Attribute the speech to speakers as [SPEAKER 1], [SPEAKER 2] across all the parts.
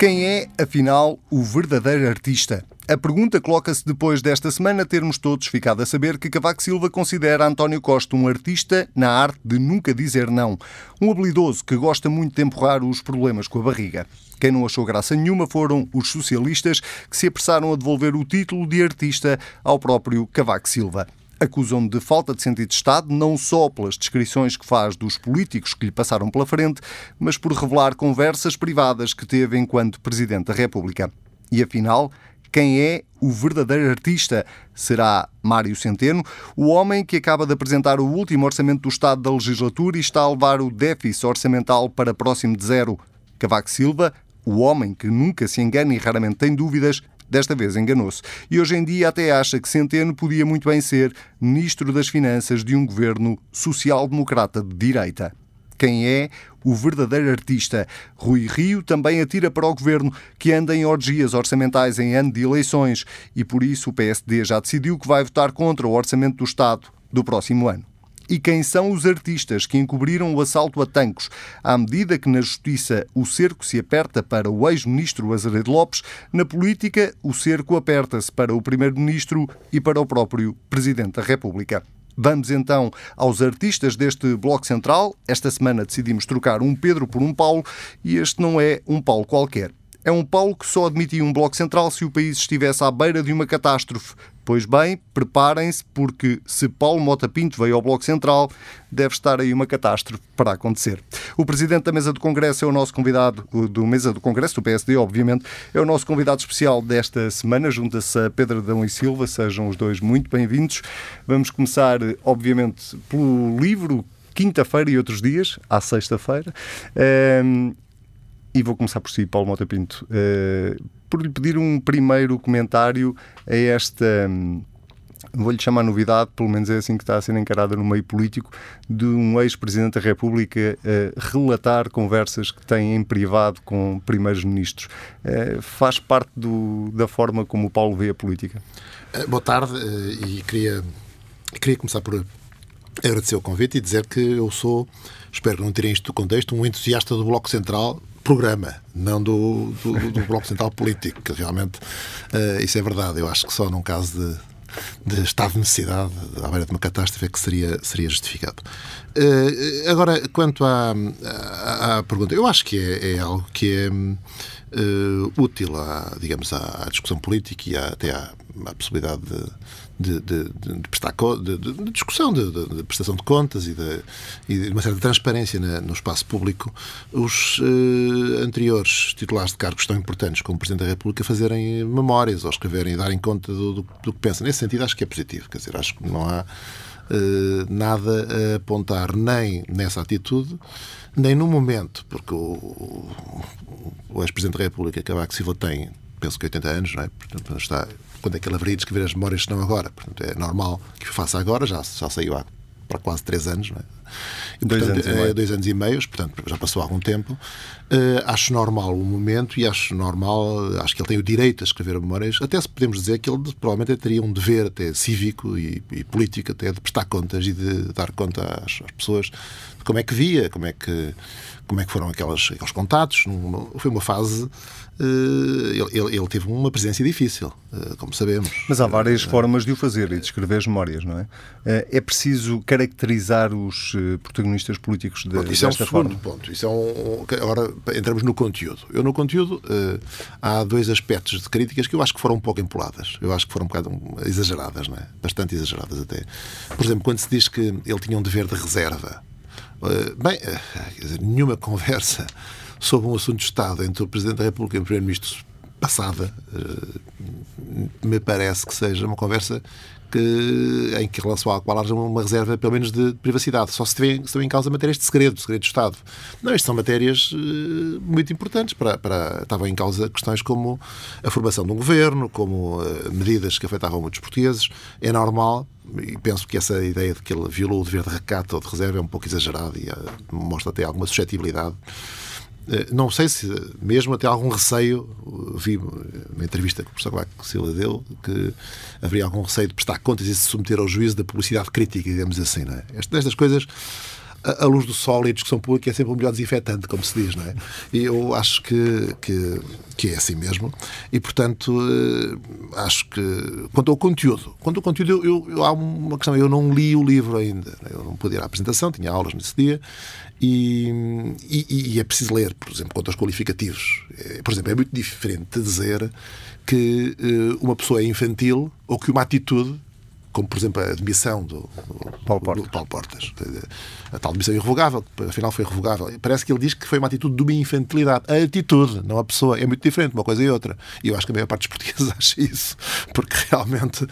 [SPEAKER 1] Quem é, afinal, o verdadeiro artista? A pergunta coloca-se depois desta semana termos todos ficado a saber que Cavaco Silva considera António Costa um artista na arte de nunca dizer não. Um habilidoso que gosta muito de empurrar os problemas com a barriga. Quem não achou graça nenhuma foram os socialistas que se apressaram a devolver o título de artista ao próprio Cavaco Silva acusam de falta de sentido de Estado, não só pelas descrições que faz dos políticos que lhe passaram pela frente, mas por revelar conversas privadas que teve enquanto Presidente da República. E afinal, quem é o verdadeiro artista? Será Mário Centeno, o homem que acaba de apresentar o último orçamento do Estado da legislatura e está a levar o déficit orçamental para próximo de zero. Cavaco Silva, o homem que nunca se engana e raramente tem dúvidas, Desta vez enganou-se. E hoje em dia até acha que Centeno podia muito bem ser Ministro das Finanças de um governo social-democrata de direita quem é o verdadeiro artista. Rui Rio também atira para o governo que anda em orgias orçamentais em ano de eleições e por isso o PSD já decidiu que vai votar contra o orçamento do Estado do próximo ano e quem são os artistas que encobriram o assalto a Tancos. À medida que na justiça o cerco se aperta para o ex-ministro Azeredo Lopes, na política o cerco aperta-se para o primeiro-ministro e para o próprio presidente da República. Vamos então aos artistas deste Bloco Central. Esta semana decidimos trocar um Pedro por um Paulo e este não é um Paulo qualquer. É um Paulo que só admitia um Bloco Central se o país estivesse à beira de uma catástrofe. Pois bem, preparem-se, porque se Paulo Mota Pinto veio ao Bloco Central, deve estar aí uma catástrofe para acontecer. O Presidente da Mesa do Congresso é o nosso convidado, do Mesa do Congresso, do PSD, obviamente, é o nosso convidado especial desta semana, junta-se a Pedro Adão e Silva, sejam os dois muito bem-vindos. Vamos começar, obviamente, pelo livro quinta-feira e outros dias, à sexta-feira. Um, e vou começar por si, Paulo Mota Pinto, uh, por lhe pedir um primeiro comentário a esta. Um, vou-lhe chamar novidade, pelo menos é assim que está a ser encarada no meio político, de um ex-presidente da República uh, relatar conversas que tem em privado com primeiros ministros. Uh, faz parte do, da forma como o Paulo vê a política?
[SPEAKER 2] Uh, boa tarde e queria, queria começar por agradecer o convite e dizer que eu sou, espero que não tirem isto do contexto, um entusiasta do Bloco Central programa, não do, do, do Bloco Central Político, que realmente uh, isso é verdade. Eu acho que só num caso de, de estado de necessidade, à beira de uma catástrofe, é que seria, seria justificado. Uh, agora, quanto à, à, à, pergunta, eu acho que é, é algo que é uh, útil, à, digamos, à, à, discussão política e até à, possibilidade de de, de, de, prestar, de, de discussão, de, prestação de contas e de, e uma certa transparência na, no espaço público, os uh, anteriores titulares de cargos tão importantes como o Presidente da República fazerem memórias ou escreverem e darem conta do, do, do que pensam. Nesse sentido, acho que é positivo. Quer dizer, acho que não há uh, nada a apontar nem nessa atitude, nem no momento, porque o, o ex-Presidente da República, Cavaco Silva, tem penso que 80 anos, não é? Portanto, está, quando é que ele haveria de escrever as memórias se não agora? Portanto, é normal que o faça agora, já, já saiu há para quase três anos, não é?
[SPEAKER 1] E, dois, portanto, anos é,
[SPEAKER 2] dois anos e meio, portanto, já passou algum tempo. Uh, acho normal o momento e acho normal, acho que ele tem o direito a escrever memórias. Até se podemos dizer que ele provavelmente teria um dever até cívico e, e político, até de prestar contas e de dar conta às, às pessoas de como é que via, como é que como é que foram aquelas, aqueles contatos. Foi uma fase ele, ele, teve uma presença difícil, eh, como sabemos.
[SPEAKER 1] Mas há várias uh, formas de o fazer e de escrever as memórias, não é? É preciso caracterizar os protagonistas políticos de,
[SPEAKER 2] Pronto, isso desta é um forma. segundo ponto. Isso é um, agora entramos no conteúdo. Eu no conteúdo há dois aspectos de críticas que eu acho que foram um pouco empoladas. Eu acho que foram um bocado exageradas, não é? Bastante exageradas até. Por exemplo, quando se diz que ele tinha um dever de reserva. Bem, nenhuma conversa sobre um assunto de Estado entre o Presidente da República e o Primeiro-Ministro passada, eh, me parece que seja uma conversa que, em que relação à qual haja uma reserva, pelo menos, de privacidade. Só se estão em causa matérias de segredo, segredo de Estado. Não, isto são matérias uh, muito importantes. Para, para, estavam em causa questões como a formação de um governo, como uh, medidas que afetavam muitos portugueses. É normal, e penso que essa ideia de que ele violou o dever de recato ou de reserva é um pouco exagerada e mostra até alguma suscetibilidade eh, não sei se mesmo até algum receio, vi uma entrevista que o professor Cavaco Silva deu, que haveria algum receio de prestar contas e se submeter ao juízo da publicidade crítica, digamos assim. Não é? Estas coisas a, luz do sol e a discussão pública é sempre o melhor desinfetante, como se diz, não é? E eu acho que, que, que é assim mesmo. E, portanto, uh, acho que quanto ao conteúdo, quanto ao conteúdo, eu, eu, há uma questão, eu não li o livro ainda. Eu não pude ir à apresentação, tinha aulas nesse dia. E, e, e, é preciso ler, por exemplo, quanto aos qualificativos. É, por exemplo, é muito diferente dizer que uh, uma pessoa é infantil ou que uma atitude como por exemplo a demissão do, do, Paulo, Portas. do Paulo Portas. A tal demissão irrevogável, que afinal foi revogável. Parece que ele diz que foi uma atitude de uma infantilidade. A atitude, não a pessoa. É muito diferente uma coisa e outra. E eu acho que a maior parte dos portugueses acha isso, porque realmente uh,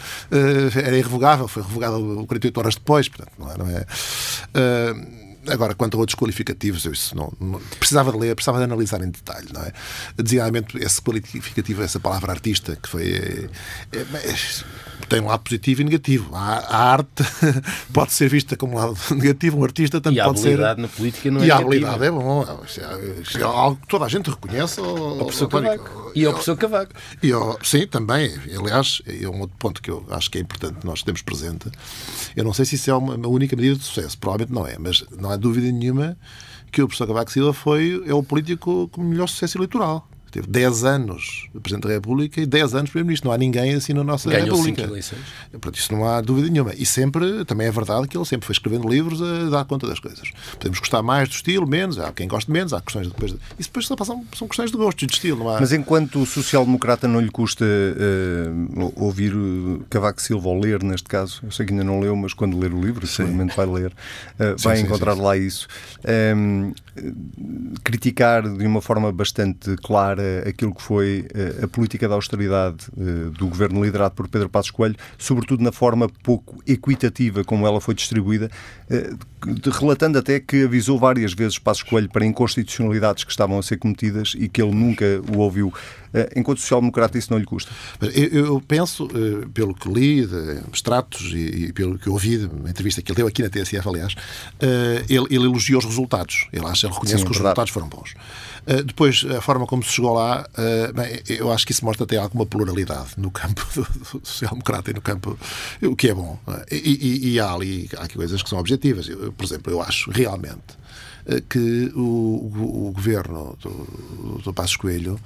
[SPEAKER 2] era irrevogável, foi revogado 48 horas depois, portanto, não é. Não é uh, Agora, quanto a outros qualificativos, eu isso não, não, precisava de ler, precisava de analisar em detalhe, não é? Designadamente, esse qualificativo, essa palavra artista, que foi. É, é, é, tem um lado positivo e negativo. A, a, arte pode ser vista como um lado negativo, um artista também pode ser.
[SPEAKER 3] E a habilidade na política não é
[SPEAKER 2] E a habilidade é bom. É, é algo que toda a gente reconhece.
[SPEAKER 3] O professor Cavaco. E o professor Cavaco.
[SPEAKER 2] E sim, também. Aliás, é um outro ponto que eu acho que é importante nós temos presente. Eu não sei se isso é uma, uma única medida de sucesso, provavelmente não é, mas não há dúvida nenhuma que o professor Cavaco Silva foi, é o político com melhor sucesso eleitoral. Teve 10 anos Presidente da República e 10 anos Primeiro-Ministro. Não há ninguém assim na nossa
[SPEAKER 3] Ganhou
[SPEAKER 2] República.
[SPEAKER 3] Cinco eleições.
[SPEAKER 2] Portanto, isso não há dúvida nenhuma. E sempre, também é verdade que ele sempre foi escrevendo livros a dar conta das coisas. Podemos gostar mais do estilo, menos. Há quem goste menos, há questões depois. Isso depois são, são questões de gosto e de estilo. Não há...
[SPEAKER 1] Mas enquanto social-democrata não lhe custa uh, ouvir Cavaco Silva ou ler, neste caso, eu sei que ainda não leu, mas quando ler o livro, seguramente vai ler, uh, sim, vai sim, encontrar sim, lá isso. Um, criticar de uma forma bastante clara aquilo que foi eh, a política de austeridade eh, do governo liderado por Pedro Passos Coelho, sobretudo na forma pouco equitativa como ela foi distribuída, eh, relatando até que avisou várias vezes Passos Coelho para inconstitucionalidades que estavam a ser cometidas e que ele nunca o ouviu. Enquanto social-democrata isso não lhe custa?
[SPEAKER 2] Eu penso, pelo que li, de extratos e pelo que ouvi, uma entrevista que ele deu aqui na TSF, aliás, ele, ele elogiou os resultados. Ele acha, ele reconhece Sim, que os verdade. resultados foram bons. Depois, a forma como se chegou lá, bem, eu acho que isso mostra até alguma pluralidade no campo do social-democrata e no campo. o que é bom. E, e, e, há ali há coisas que são objetivas. Eu, por exemplo, eu acho realmente eh, que o, o, governo do, do Passos Coelho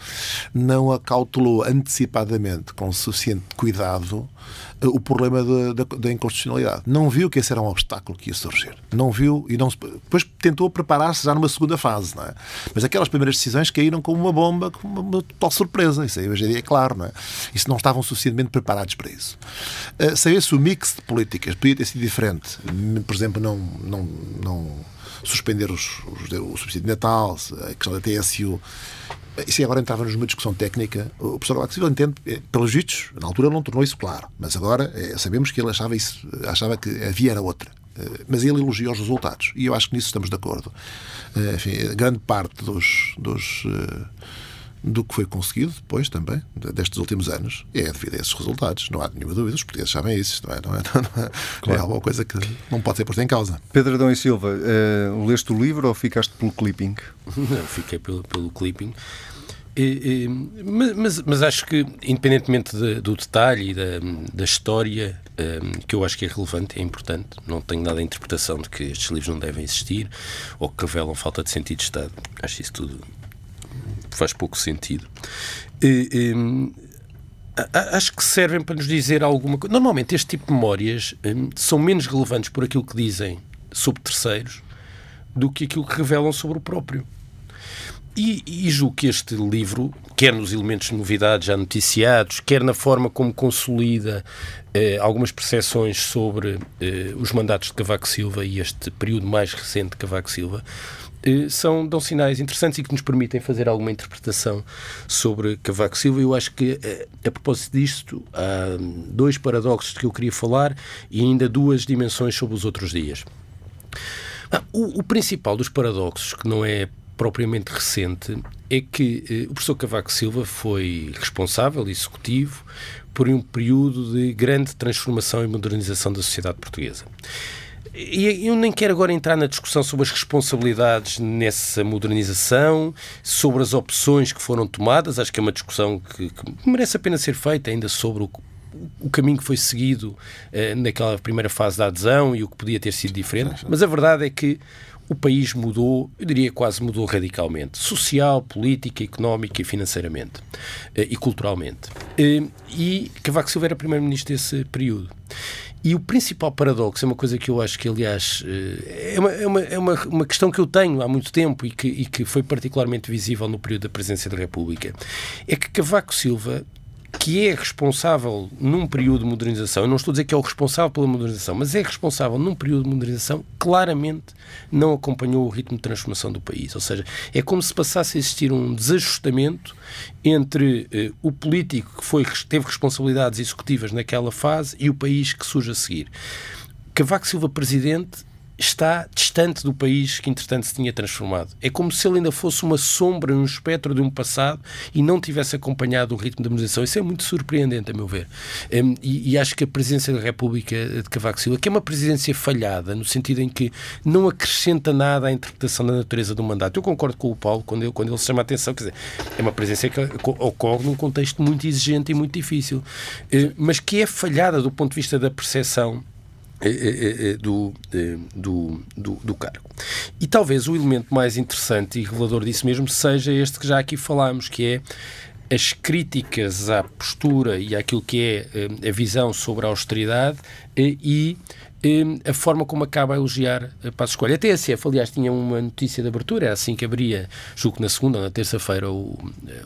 [SPEAKER 2] não acautelou antecipadamente, com suficiente cuidado, eh, o problema da, da, da, inconstitucionalidade. Não viu que esse era um obstáculo que ia surgir. Não viu e não depois tentou preparar-se já numa segunda fase, não é? Mas aquelas primeiras decisões caíram como uma bomba, com uma, uma total surpresa. Isso aí hoje em dia é claro, não é? Isso não estavam suficientemente preparados para isso. Uh, se o mix de políticas podia ter sido diferente, por exemplo, não, não, não suspender os, os, o subsídio de Natal, a questão da TSU. Isso agora entrava numa discussão técnica. O professor Silva entende, eh, pelos vistos, na altura não tornou isso claro, mas agora é, sabemos que ele achava, isso, achava que havia era outra. Eh, mas ele elogia os resultados e eu acho que nisso estamos de acordo. Enfim, grande parte dos, dos do que foi conseguido depois também, destes últimos anos, é devido a esses resultados. Não há nenhuma dúvida, os portugueses sabem isso, não é? Não é, não é, claro. é alguma coisa que não pode ser posta em causa.
[SPEAKER 1] Pedro Adão e Silva, uh, leste o livro ou ficaste pelo clipping?
[SPEAKER 3] Não, fiquei pelo, pelo clipping. E, e, mas, mas, acho que, independentemente de, do detalhe e da, da história, um, eh, que eu acho que é relevante, é importante, não tenho nada a interpretação de que estes livros não devem existir ou que revelam falta de sentido de Estado. Acho isso tudo faz pouco sentido. E, acho que servem para nos dizer alguma coisa. Normalmente, este tipo de memórias hum, são menos relevantes por aquilo que dizem sobre terceiros do que aquilo que revelam sobre o próprio. E, e julgo que este livro, quer nos elementos de novidade já noticiados, quer na forma como consolida eh, algumas percepções sobre eh, os mandatos de Cavaco Silva e este período mais recente de Cavaco Silva, são, dão sinais interessantes e que nos permitem fazer alguma interpretação sobre Cavaco Silva. Eu acho que, eh, a propósito disto, há dois paradoxos que eu queria falar e ainda duas dimensões sobre os outros dias. Ah, o, o principal dos paradoxos, que não é propriamente recente, é que eh, o professor Cavaco Silva foi responsável, executivo, por um período de grande transformação e modernização da sociedade portuguesa. E eu nem quero agora entrar na discussão sobre as responsabilidades nessa modernização, sobre as opções que foram tomadas. Acho que é uma discussão que, que merece a pena ser feita ainda sobre o, o caminho que foi seguido eh, naquela primeira fase da adesão e o que podia ter sido diferente. Mas a verdade é que o país mudou, eu diria quase mudou radicalmente, social, política, económica e financeiramente eh, e culturalmente. Eh, e Cavaco Silva era primeiro-ministro desse período. E o principal paradoxo é uma coisa que eu acho que, aliás, eh, é uma, é uma, é uma, uma questão que eu tenho há muito tempo e que, e que foi particularmente visível no período da presidência da República, é que Cavaco Silva que é responsável num período de modernização, eu não estou a dizer que é o responsável pela modernização, mas é responsável num período de modernização, claramente não acompanhou o ritmo de transformação do país. Ou seja, é como se passasse a existir um desajustamento entre eh, o político que foi, teve responsabilidades executivas naquela fase e o país que surge a seguir. Cavaco Silva, presidente, está distante do país que, entretanto, se tinha transformado. É como se ele ainda fosse uma sombra, um espectro de um passado e não tivesse acompanhado o ritmo da modernização. Isso é muito surpreendente, a meu ver. Um, e, e, acho que a presidência da República de Cavaco Silva, que é uma presidência falhada, no sentido em que não acrescenta nada à interpretação da natureza do mandato. Eu concordo com o Paulo quando, eu, quando ele chama a atenção, quer dizer, é uma presidência que ocorre num contexto muito exigente e muito difícil, uh, mas que é falhada do ponto de vista da percepção do, do, do, do, cargo. E talvez o elemento mais interessante e revelador disso mesmo seja este que já aqui falámos, que é as críticas à postura e àquilo que é a visão sobre a austeridade e a forma como acaba a elogiar a Passos Coelho. A TSF, aliás, tinha uma notícia de abertura, era assim que abria, julgo que na segunda ou na terça-feira, o,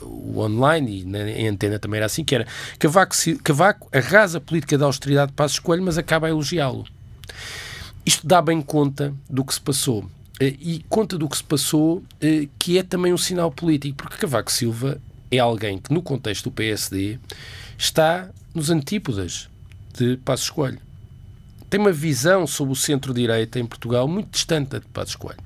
[SPEAKER 3] o, online, e na em antena também era assim, que era Cavaco, Cavaco arrasa a política da austeridade de Passos Coelho, mas acaba a elogiá-lo. Isto dá bem conta do que se passou. Eh, e conta do que se passou, eh, que é também um sinal político, porque Cavaco Silva é alguém que, no contexto do PSD, está nos antípodas de Passos Coelho tem uma visão sobre o centro-direita em Portugal muito distante da de Passos Coelho.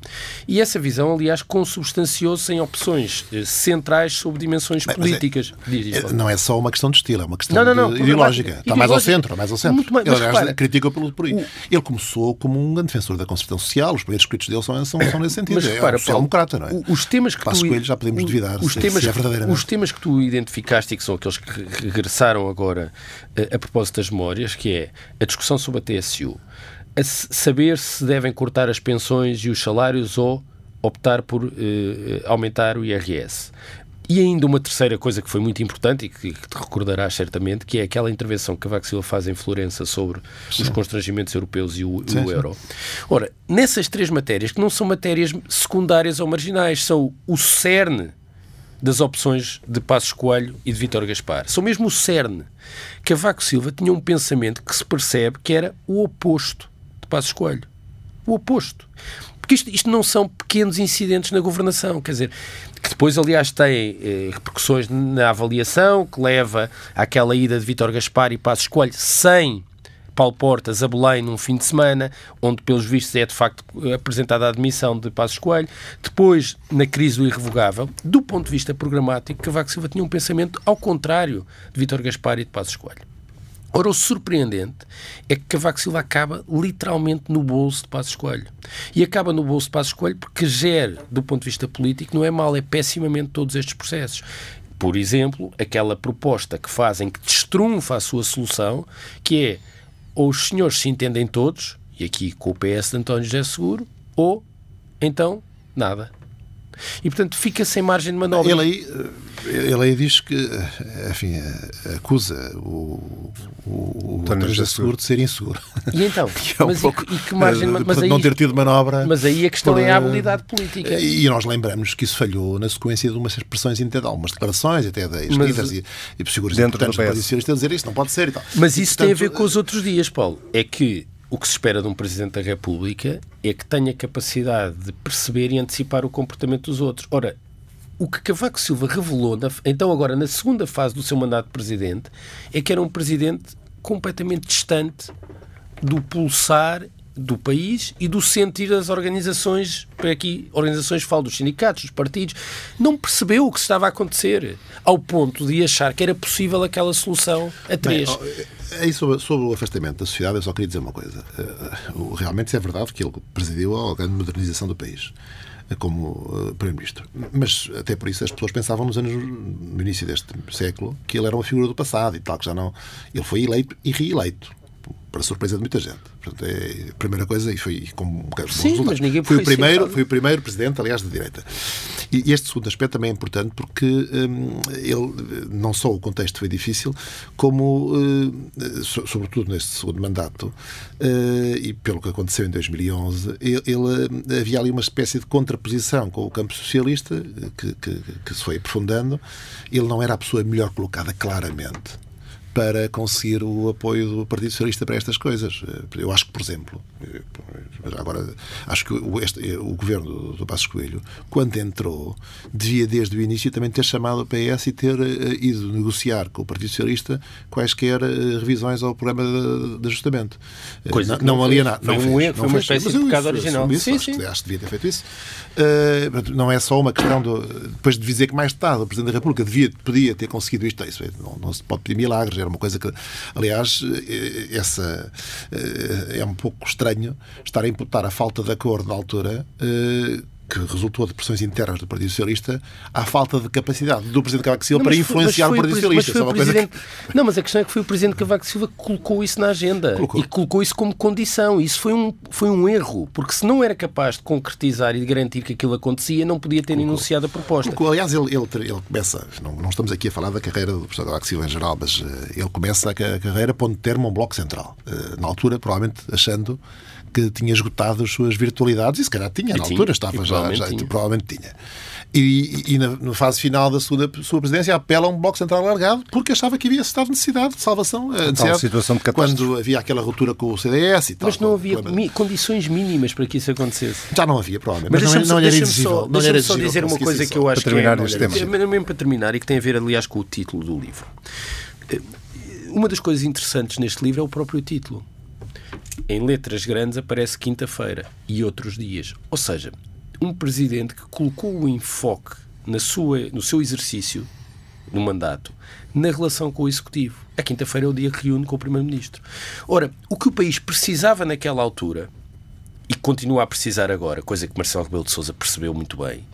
[SPEAKER 3] E essa visão, aliás, consubstanciou-se em opções eh, centrais sobre dimensões Bem, é- políticas.
[SPEAKER 2] É, diz, diz, não é só uma questão de estilo, é uma questão não, não, não, ideológica. Está mais ao centro, mais ao centro. Muito mais, Ele, aliás, repara, critica pelo por aí. O... Ele começou como um grande defensor da concertação social, os primeiros escritos dele são, são, são nesse sentido. Mas, repara, é um social-democrata, não é?
[SPEAKER 3] Os temas que
[SPEAKER 2] Passos tu... Coelho já podemos duvidar
[SPEAKER 3] os
[SPEAKER 2] se,
[SPEAKER 3] temas,
[SPEAKER 2] se é verdadeiramente.
[SPEAKER 3] Os temas que tu identificaste e que são aqueles que regressaram agora a, eh, a propósito das memórias, que é a discussão sobre a TSU, a saber se devem cortar as pensões e os salários ou optar por uh, aumentar o IRS. E ainda uma terceira coisa que foi muito importante e que, que te recordarás certamente, que é aquela intervenção que Cavaco Silva faz em Florença sobre sim. os constrangimentos europeus e o, sim, o euro. Sim. Ora, nessas três matérias, que não são matérias secundárias ou marginais, são o cerne das opções de Passos Coelho e de Vítor Gaspar. São mesmo o cerne. Cavaco Silva tinha um pensamento que se percebe que era o oposto Passos Coelho. O oposto. Porque isto, isto não são pequenos incidentes na governação, quer dizer, que depois, aliás, têm eh, repercussões na avaliação, que leva àquela ida de Vítor Gaspar e Passos Coelho sem Paulo Portas a Belém num fim de semana, onde, pelos vistos, é de facto apresentada a admissão de Passos Coelho. Depois, na crise do irrevogável, do ponto de vista programático, Cavaco Silva tinha um pensamento ao contrário de Vítor Gaspar e de Passos Coelho. Ora, o surpreendente é que Cavaco Silva acaba literalmente no bolso de Passos Coelho. E acaba no bolso de Passos Coelho porque gera, do ponto de vista político, não é mal, é pessimamente todos estes processos. Por exemplo, aquela proposta que fazem que destrunfa a sua solução, que é ou os senhores se entendem todos, e aqui com o PS de António José Seguro, ou então nada. E, portanto, fica sem margem de manobra.
[SPEAKER 2] Ele aí, ele aí diz que, enfim, acusa o, o, o António Seguro de ser inseguro.
[SPEAKER 3] E então? é um mas pouco, e, e, que margem de
[SPEAKER 2] mas aí, não ter tido manobra.
[SPEAKER 3] Mas aí a questão por, é a habilidade política.
[SPEAKER 2] E nós lembramos que isso falhou na sequência de umas expressões, de algumas declarações, até de líderes e, e figuras importantes do PS. a dizer isto não pode ser e tal.
[SPEAKER 3] Mas isso Portanto, tem a ver com os outros dias, Paulo. É que o que se espera de um Presidente da República é que tenha capacidade de perceber e antecipar o comportamento dos outros. Ora, o que Cavaco Silva revelou, na, então agora na segunda fase do seu mandato de Presidente, é que era um Presidente completamente distante do pulsar do país e do sentir das organizações, para aqui, organizações falo dos sindicatos, dos partidos, não percebeu o que estava a acontecer, ao ponto de achar que era possível aquela solução a três. Bem,
[SPEAKER 2] aí sobre, sobre, o afastamento da sociedade, eu só queria dizer uma coisa. Uh, realmente é verdade que ele presidiu a grande modernização do país uh, como uh, Primeiro-Ministro. Mas até por isso as pessoas pensavam nos anos, no início deste século, que ele era uma figura do passado e tal, que já não. Ele foi eleito e reeleito para surpresa de muita gente. Portanto, é a primeira coisa, e foi com
[SPEAKER 3] Sim, mas ninguém
[SPEAKER 2] foi, o primeiro, foi o primeiro presidente, aliás, da direita. E este segundo aspecto também é importante porque hum, ele, não só o contexto foi difícil, como, hum, sobretudo neste segundo mandato, hum, e pelo que aconteceu em 2011, ele, ele, havia ali uma espécie de contraposição com o campo socialista que, que, que se foi aprofundando. Ele não era a pessoa melhor colocada, claramente para conseguir o apoio do Partido Socialista para estas coisas. Eu acho que, por exemplo, agora acho que o, este, o governo do Passos Coelho, quando entrou, devia desde o início também ter chamado o PS e ter ido negociar com o Partido Socialista quaisquer revisões ao programa de, de ajustamento.
[SPEAKER 3] Coisa não, não
[SPEAKER 2] alienar.
[SPEAKER 3] Foi, não um fez, foi uma espécie de pecado original.
[SPEAKER 2] Isso, sim, acho, sim. Que, acho que devia ter feito isso. Uh, não é só uma questão do, depois de dizer que mais tarde o Presidente da República devia, podia ter conseguido isto. Isso não, não se pode pedir milagres era uma coisa que, aliás, eh, essa eh, é um pouco estranho estar a imputar a falta de acordo na altura eh, que resultou de pressões internas do Partido Socialista, à falta de capacidade do Presidente Cavaco Silva para influenciar o Partido Socialista.
[SPEAKER 3] Mas é presidente... que... Não, mas a questão é que foi o Presidente Cavaco Silva que colocou isso na agenda colocou. e colocou isso como condição. Isso foi um, foi um erro, porque se não era capaz de concretizar e de garantir que aquilo acontecia, não podia ter colocou. enunciado a proposta.
[SPEAKER 2] Colocou. Aliás, ele, ele, ele começa, não, não, estamos aqui a falar da carreira do Presidente Cavaco Silva em geral, mas uh, ele começa a, a carreira pondo termo a um bloco central. Uh, na altura, provavelmente achando que tinha esgotado as suas virtualidades, e se calhar tinha, na altura estava já, provavelmente já tinha. provavelmente tinha. E, e, na, na, fase final da sua, sua presidência apela a um Bloco Central alargado porque achava que havia estado necessidade de salvação. Necessidade,
[SPEAKER 1] situação de
[SPEAKER 2] quando havia aquela ruptura com o CDS e tal.
[SPEAKER 3] Mas não havia mi, condições mínimas para que isso acontecesse.
[SPEAKER 2] Já não havia, provavelmente.
[SPEAKER 3] Mas, mas não, não, era exigível. Não era só dizer uma coisa que eu acho
[SPEAKER 1] para terminar
[SPEAKER 3] que é,
[SPEAKER 1] este tema.
[SPEAKER 3] mesmo para terminar e que tem a ver, aliás, com o título do livro. Eh, uma das coisas interessantes neste livro é o próprio título em letras grandes aparece quinta-feira e outros dias. Ou seja, um presidente que colocou o enfoque na sua, no seu exercício no mandato na relação com o Executivo. A quinta-feira é o dia que reúne com o Primeiro-Ministro. Ora, o que o país precisava naquela altura e continua a precisar agora, coisa que Marcelo Rebelo de Sousa percebeu muito bem,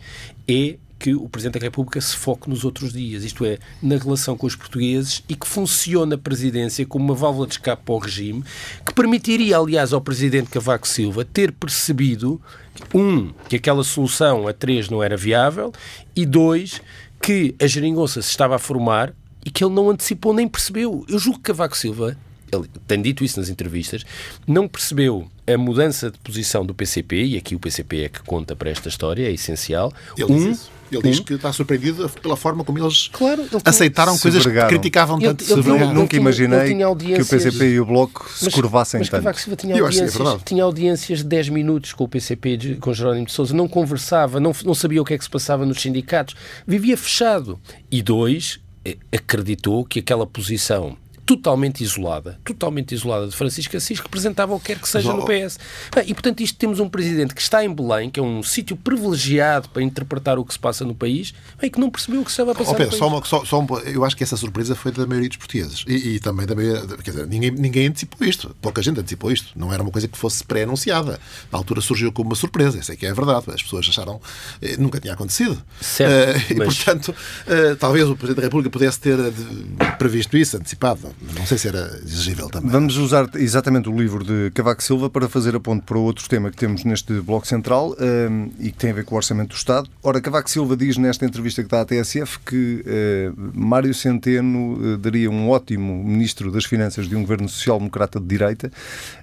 [SPEAKER 3] é que o Presidente da República se foque nos outros dias, isto é, na relação com os portugueses e que funcione a presidência como uma válvula de escape para o regime, que permitiria, aliás, ao Presidente Cavaco Silva ter percebido, um, que aquela solução a três não era viável e dois, que a geringonça se estava a formar e que ele não antecipou nem percebeu. Eu julgo que Cavaco Silva ele tem dito isso nas entrevistas, não percebeu a mudança de posição do PCP, e aqui o PCP é que conta para esta história, é essencial.
[SPEAKER 2] Ele um, diz Ele diz que está surpreendido pela forma como eles claro, aceitaram coisas que criticavam tanto.
[SPEAKER 1] Ele, ele, ele, nunca imaginei que o PCP e o Bloco se mas, curvassem
[SPEAKER 3] mas
[SPEAKER 1] tanto.
[SPEAKER 3] Mas Silva tinha audiências, é tinha audiências de 10 minutos com o PCP, com Jerónimo de Sousa, não conversava, não, não sabia o que é que se passava nos sindicatos, vivia fechado. E dois, eh, acreditou que aquela posição totalmente isolada, totalmente isolada de Francisco Assis, representava o que quer que seja no PS. E, portanto, isto temos um presidente que está em Belém, que é um sítio privilegiado para interpretar o que se passa no país, e que não percebeu o que estava a passar oh, Pedro.
[SPEAKER 2] Só uma, só, só um, eu acho que essa surpresa foi da maioria dos portugueses. E, e também da maioria... Quer dizer, ninguém, ninguém antecipou isto. Pouca gente antecipou isto. Não era uma coisa que fosse pré-anunciada. Na altura surgiu como uma surpresa. Isso é que é verdade. As pessoas acharam... Eh, nunca tinha acontecido.
[SPEAKER 3] Certo,
[SPEAKER 2] uh, mas... E, portanto, uh, talvez o Presidente da República pudesse ter previsto isso, antecipado. Não sei se era exigível também.
[SPEAKER 1] Vamos usar exatamente o livro de Cavaco Silva para fazer a ponte para outro tema que temos neste Bloco Central um, e que tem a ver com o Orçamento do Estado. Ora, Cavaco Silva diz nesta entrevista que dá à TSF que uh, Mário Centeno uh, daria um ótimo Ministro das Finanças de um governo social-democrata de direita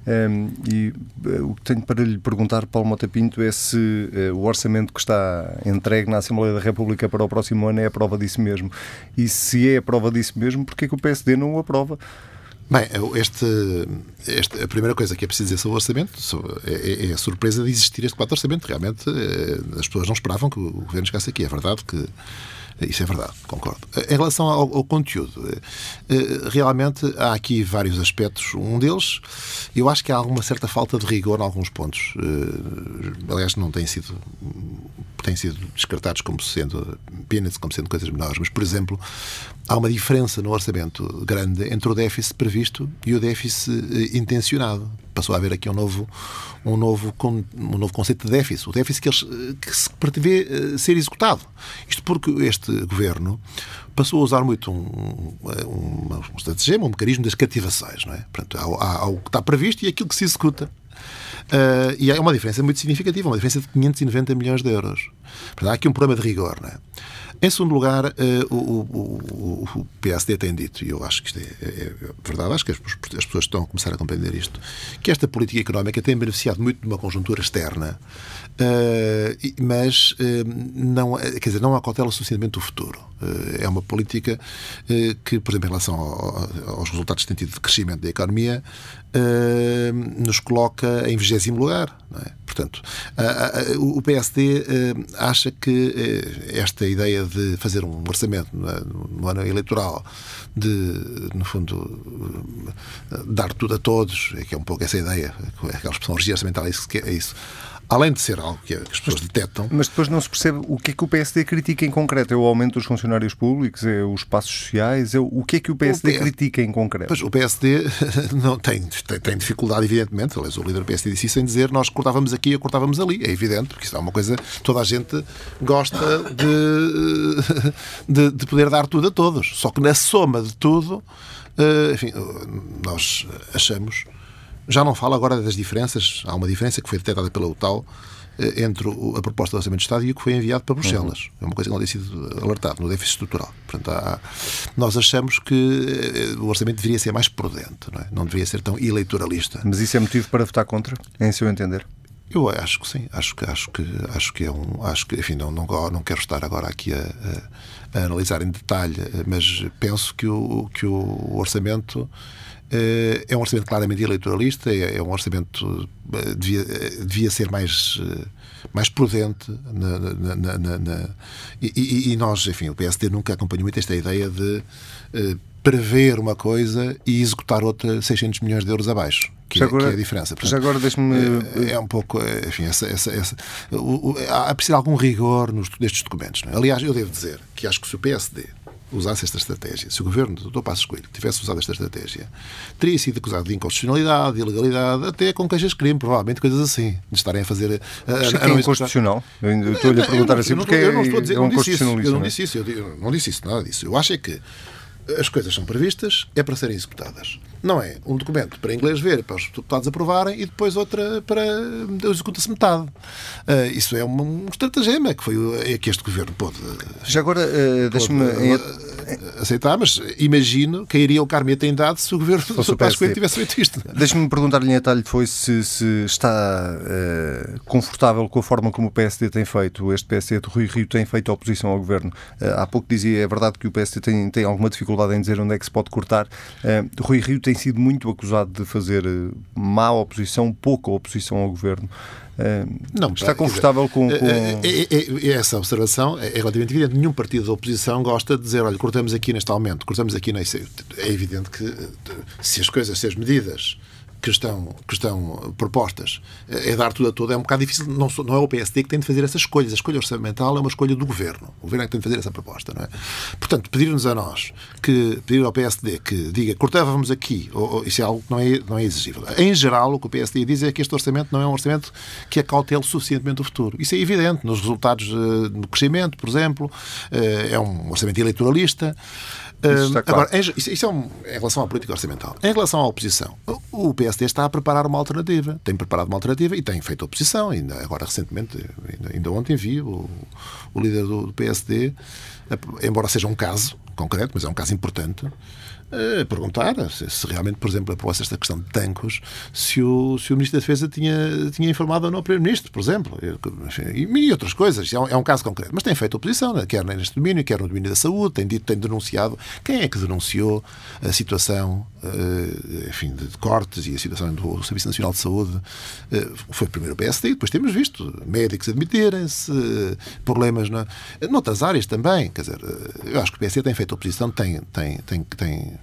[SPEAKER 1] um, e uh, o que tenho para lhe perguntar, Paulo Mota Pinto, é se o orçamento que está entregue na Assembleia da República para o próximo ano é a prova disso mesmo. E se é a prova disso mesmo, porquê que o PSD não o aprova?
[SPEAKER 2] Bem, este, este, a primeira coisa que é preciso dizer sobre o orçamento é, é, é a surpresa de existir este quadro orçamento. Realmente, eh, as pessoas não esperavam que o governo chegasse aqui. É verdade que isso é verdade, concordo. Em relação ao, ao, conteúdo, eh, realmente há aqui vários aspectos. Um deles, eu acho que há alguma certa falta de rigor em alguns pontos. Aliás, não têm sido, têm sido descartados como sendo peanuts, como sendo coisas menores. Mas, por exemplo, há uma diferença no orçamento grande entre o déficit previsto e o déficit intencionado. Passou a haver aqui um novo, um novo, um novo conceito de déficit. O déficit que, eles, que se prevê eh, ser executado. Isto porque este governo passou a usar muito um, um, um estratagema, um mecanismo das cativações. Não é? Portanto, há, há o que está previsto e aquilo que se executa. Uh, e é uma diferença muito significativa, uma diferença de 590 milhões de euros. Portanto, há aqui um problema de rigor. Não é? Em segundo lugar, uh, o, o, o, PSD tem dito, e eu acho que isto é, é, é verdade, acho que as, as, pessoas estão a começar a compreender isto, que esta política económica tem beneficiado muito de uma conjuntura externa, uh, mas uh, não, quer dizer, não acautela suficientemente o futuro. é uma política que, por exemplo, em relação ao, aos resultados que tem tido de crescimento da economia, nos coloca em vigésimo lugar. É? Portanto, o PSD acha que esta ideia de fazer um orçamento no ano eleitoral, de, no fundo, dar tudo a todos, é que é um pouco essa ideia, aquela expressão orçamental, é isso, é isso além de ser algo que as pessoas detectam.
[SPEAKER 1] Mas depois não se percebe o que é que o PSD critica em concreto. É o aumento dos funcionários públicos, é os passos sociais, é o que é que o PSD, o critica em concreto?
[SPEAKER 2] Pois, o PSD não tem, tem, tem, dificuldade, evidentemente. Aliás, o líder do PSD disse isso em dizer nós cortávamos aqui e cortávamos ali. É evidente, porque isso é uma coisa toda a gente gosta de, de, de poder dar tudo a todos. Só que na soma de tudo, eh, enfim, nós achamos já não falo agora das diferenças. Há uma diferença que foi detectada pela UTAL eh, entre a proposta do Orçamento de Estado e o que foi enviado para Bruxelas. Uhum. É uma coisa que não tem sido alertado no déficit estrutural. Portanto, há, nós achamos que eh, o Orçamento deveria ser mais prudente, não, é? não deveria ser tão eleitoralista.
[SPEAKER 1] Mas isso é motivo para votar contra, em seu entender?
[SPEAKER 2] Eu acho que sim, acho que acho que acho que é um, acho que enfim não não, não quero estar agora aqui a, a, a analisar em detalhe, mas penso que o que o orçamento eh, é um orçamento claramente eleitoralista, é, é um orçamento eh, devia, eh, devia ser mais, mais prudente na, na, na, na e, e, nós, enfim, o PSD nunca acompanhou muito esta ideia de prever uma coisa e executar outra 600 milhões de euros abaixo. Que, agora, é, que é a diferença.
[SPEAKER 1] Portanto, já agora deixe-me.
[SPEAKER 2] É, é, um pouco. Enfim, essa, essa, essa, o, o, há preciso algum rigor nos, nestes documentos. É? Aliás, eu devo dizer que acho que se o PSD usasse esta estratégia, se o governo do Dr. Passos Coelho tivesse usado esta estratégia, teria sido acusado de inconstitucionalidade, de ilegalidade, até com queixas-crime, provavelmente coisas assim, de estarem a fazer.
[SPEAKER 1] A, a, a é inconstitucional? Eu estou-lhe a perguntar assim porque
[SPEAKER 2] eu não estou a dizer, é um não disse isso. Eu não disse isso, eu não disse isso, nada disso. Eu acho é que as coisas são previstas, é para serem executadas. Não é um documento para inglês ver, para os deputados aprovarem e depois outra para executa-se metade. Uh, isso é um, um estratagema que, foi, é que este governo pôde.
[SPEAKER 1] Já agora, uh, deixe-me.
[SPEAKER 2] aceitar, mas imagino que iria o Carme tem dado se o governo do Passos Coelho tivesse feito isto.
[SPEAKER 1] Deixe-me perguntar-lhe em atalho foi se, se está uh, confortável com a forma como o PSD tem feito, este PSD de Rui Rio tem feito oposição ao governo. há pouco dizia, é verdade que o PSD tem, tem alguma dificuldade em dizer onde é que se pode cortar. Rui Rio tem sido muito acusado de fazer má oposição, pouca oposição ao governo. Não, está confortável com, com... É,
[SPEAKER 2] é, é, essa observação é relativamente evidente. Nenhum partido da oposição gosta de dizer, olha, cortamos aqui neste aumento, cortamos aqui nesse. É evidente que se as coisas, se as medidas que estão, que estão propostas é dar tudo a todo, é um bocado difícil. Não, não é o PSD que tem de fazer essas escolhas. A escolha orçamental é uma escolha do governo. O governo é que tem de fazer essa proposta, não é? Portanto, pedir-nos a nós, que, pedir ao PSD que diga cortávamos aqui, ou, ou, isso é algo que não é, não é exigível. Em geral, o que o PSD diz é que este orçamento não é um orçamento que acautele suficientemente o futuro. Isso é evidente nos resultados uh, do crescimento, por exemplo. Uh, é um orçamento eleitoralista. Isso Agora, isso, isso é um, em relação à política orçamental. Em relação à oposição, o PSD está a preparar uma alternativa. Tem preparado uma alternativa e tem feito oposição. Ainda, agora, recentemente, ainda, ainda ontem vi o, o líder do, do PSD, embora seja um caso concreto, mas é um caso importante, uh, perguntar se, se, realmente, por exemplo, após esta questão de tancos, se o, se o Ministro da Defesa tinha, tinha informado ou não o Primeiro-Ministro, por exemplo, e, e, outras coisas. É um, é um, caso concreto. Mas tem feito oposição, né? quer neste domínio, quer no domínio da saúde, tem dito, tem denunciado. Quem é que denunciou a situação, uh, enfim, de, de, cortes e a situação do Serviço Nacional de Saúde? Uh, foi primeiro o PSD, depois temos visto médicos admitirem-se, problemas na, noutras áreas também. Quer dizer, eu acho que o PSD tem feito oposição, tem, tem, tem, tem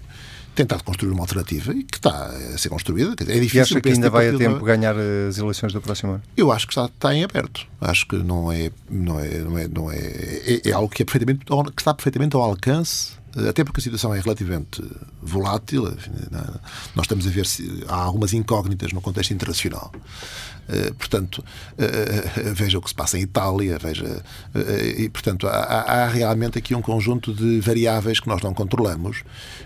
[SPEAKER 2] tentado construir uma alternativa e que está a ser construída. É difícil.
[SPEAKER 1] E acha que ainda vai a tempo ganhar as eleições do próximo ano?
[SPEAKER 2] Eu acho que está, está em aberto. Acho que não é, não é, não é, não é, é, é algo que, é perfeitamente, que está perfeitamente ao alcance até porque a situação é relativamente volátil. Nós estamos a ver se há algumas incógnitas no contexto internacional. Eh, portanto, eh, eh, veja o que se passa em Itália, veja. E, portanto, há, há realmente aqui um conjunto de variáveis que nós não controlamos,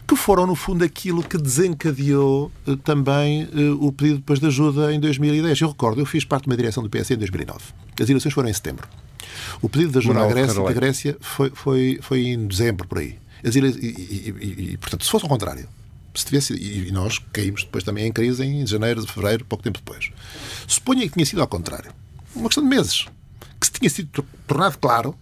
[SPEAKER 2] que foram, no fundo, aquilo que desencadeou também o pedido depois de ajuda em 2010. Eu recordo, eu fiz parte de uma direção do PS em 2009. As eleições foram em setembro. O pedido de ajuda à Grécia, da Grécia foi, foi, foi em dezembro, por aí. E, e, e, portanto, se fosse ao contrário, se tivesse, e nós caímos depois também em crise em janeiro, de fevereiro, pouco tempo depois. Suponha que tinha sido ao contrário. Uma questão de meses. Que se tinha sido tornado claro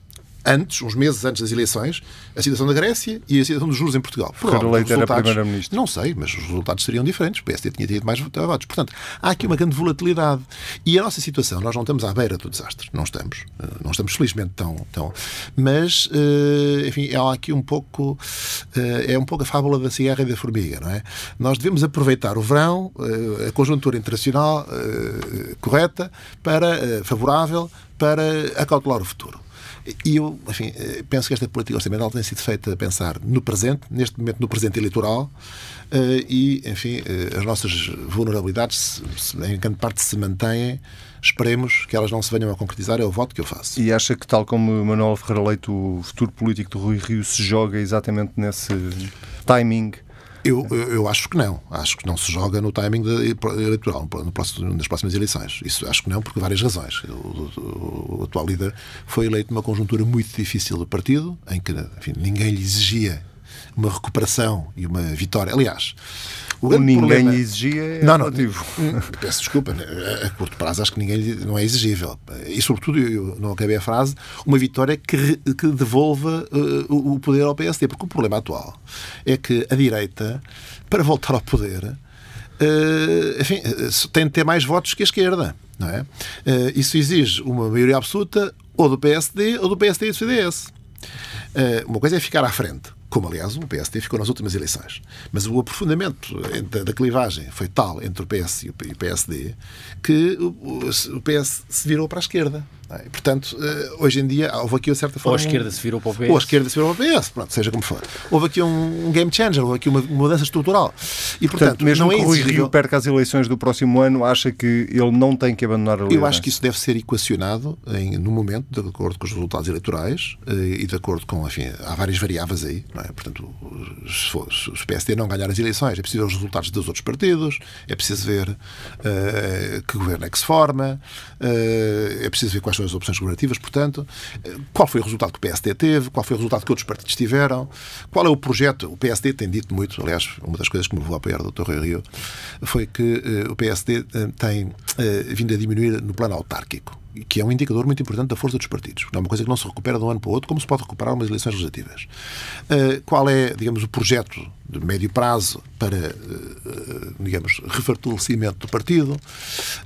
[SPEAKER 2] antes, uns meses antes das eleições, a situação da Grécia e a situação dos juros em Portugal.
[SPEAKER 1] Leite era Primeiro-Ministro.
[SPEAKER 2] Não sei, mas os resultados seriam diferentes. O PSD tinha tido mais votos. Portanto, há aqui uma grande volatilidade. E a nossa situação, nós não estamos à beira do desastre. Não estamos. Eh, não estamos, felizmente, tão... tão mas, eh, enfim, há aqui um pouco... Eh, é um pouco a fábula da cigarra e da formiga, não é? Nós devemos aproveitar o verão, a conjuntura internacional correta, para, favorável, para acautelar o futuro. E eu, enfim, eh, penso que esta política orçamental tem sido feita a pensar no presente, neste momento no presente eleitoral, eh, e, enfim, eh, as nossas vulnerabilidades, em grande parte, se mantêm. Esperemos que elas não se venham a concretizar, é o voto que eu faço.
[SPEAKER 1] E acha que, tal como Manuel Ferreira Leite, o futuro político do Rui Rio se joga exatamente nesse timing
[SPEAKER 2] eu, eu, acho que não. Acho que não se joga no timing eleitoral, no próximo, nas próximas eleições. Isso acho que não, por várias razões. O, o, o, atual líder foi eleito numa conjuntura muito difícil do partido, em que enfim, ninguém lhe exigia uma recuperação e uma vitória. Aliás,
[SPEAKER 1] o, o ninguém problema... exigia é não, não, relativo.
[SPEAKER 2] Peço desculpa, né? a curto prazo acho que ninguém não é exigível. E, sobretudo, eu não acabei a frase, uma vitória que, que devolva uh, o poder ao PSD. Porque o problema atual é que a direita, para voltar ao poder, uh, enfim, tem de ter mais votos que a esquerda. Não é? Uh, isso exige uma maioria absoluta ou do PSD ou do PSD e do CDS. uma coisa é ficar à frente como aliás o PSD ficou nas últimas eleições. Mas o aprofundamento da, clivagem foi tal entre o PS e o PSD que o PS se virou para a esquerda. É? Portanto, eh, hoje em dia houve aqui uma certa forma.
[SPEAKER 3] Ou a esquerda se virou para o PS.
[SPEAKER 2] Ou a esquerda se virou para o PS, pronto, seja como for. Houve aqui um game changer, houve aqui uma mudança estrutural.
[SPEAKER 1] E, portanto, portanto mesmo não é que o Rui Rio perca as eleições do próximo ano, acha que ele não tem que abandonar a liderança?
[SPEAKER 2] Eu acho que isso deve ser equacionado em, no momento, de acordo com os resultados eleitorais eh, e de acordo com, enfim, há várias variáveis aí. Não é? Portanto, se, for, se o PSD não ganhar as eleições, é preciso ver os resultados dos outros partidos, é preciso ver uh, que governo é que se forma, uh, é preciso ver quais são as opções governativas portanto, qual foi o resultado que o PSD teve, qual foi o resultado que outros partidos tiveram, qual é o projeto. O PSD tem dito muito, aliás, uma das coisas que me levou a apoiar o Dr. Rui Rio foi que o PSD eh, tem vindo a diminuir no plano autárquico que é um indicador muito importante da força dos partidos. É uma coisa que não se recupera de um ano para o outro, como se pode recuperar umas eleições legislativas. Uh, qual é, digamos, o projeto de médio prazo para, uh, digamos, refortalecimento do partido?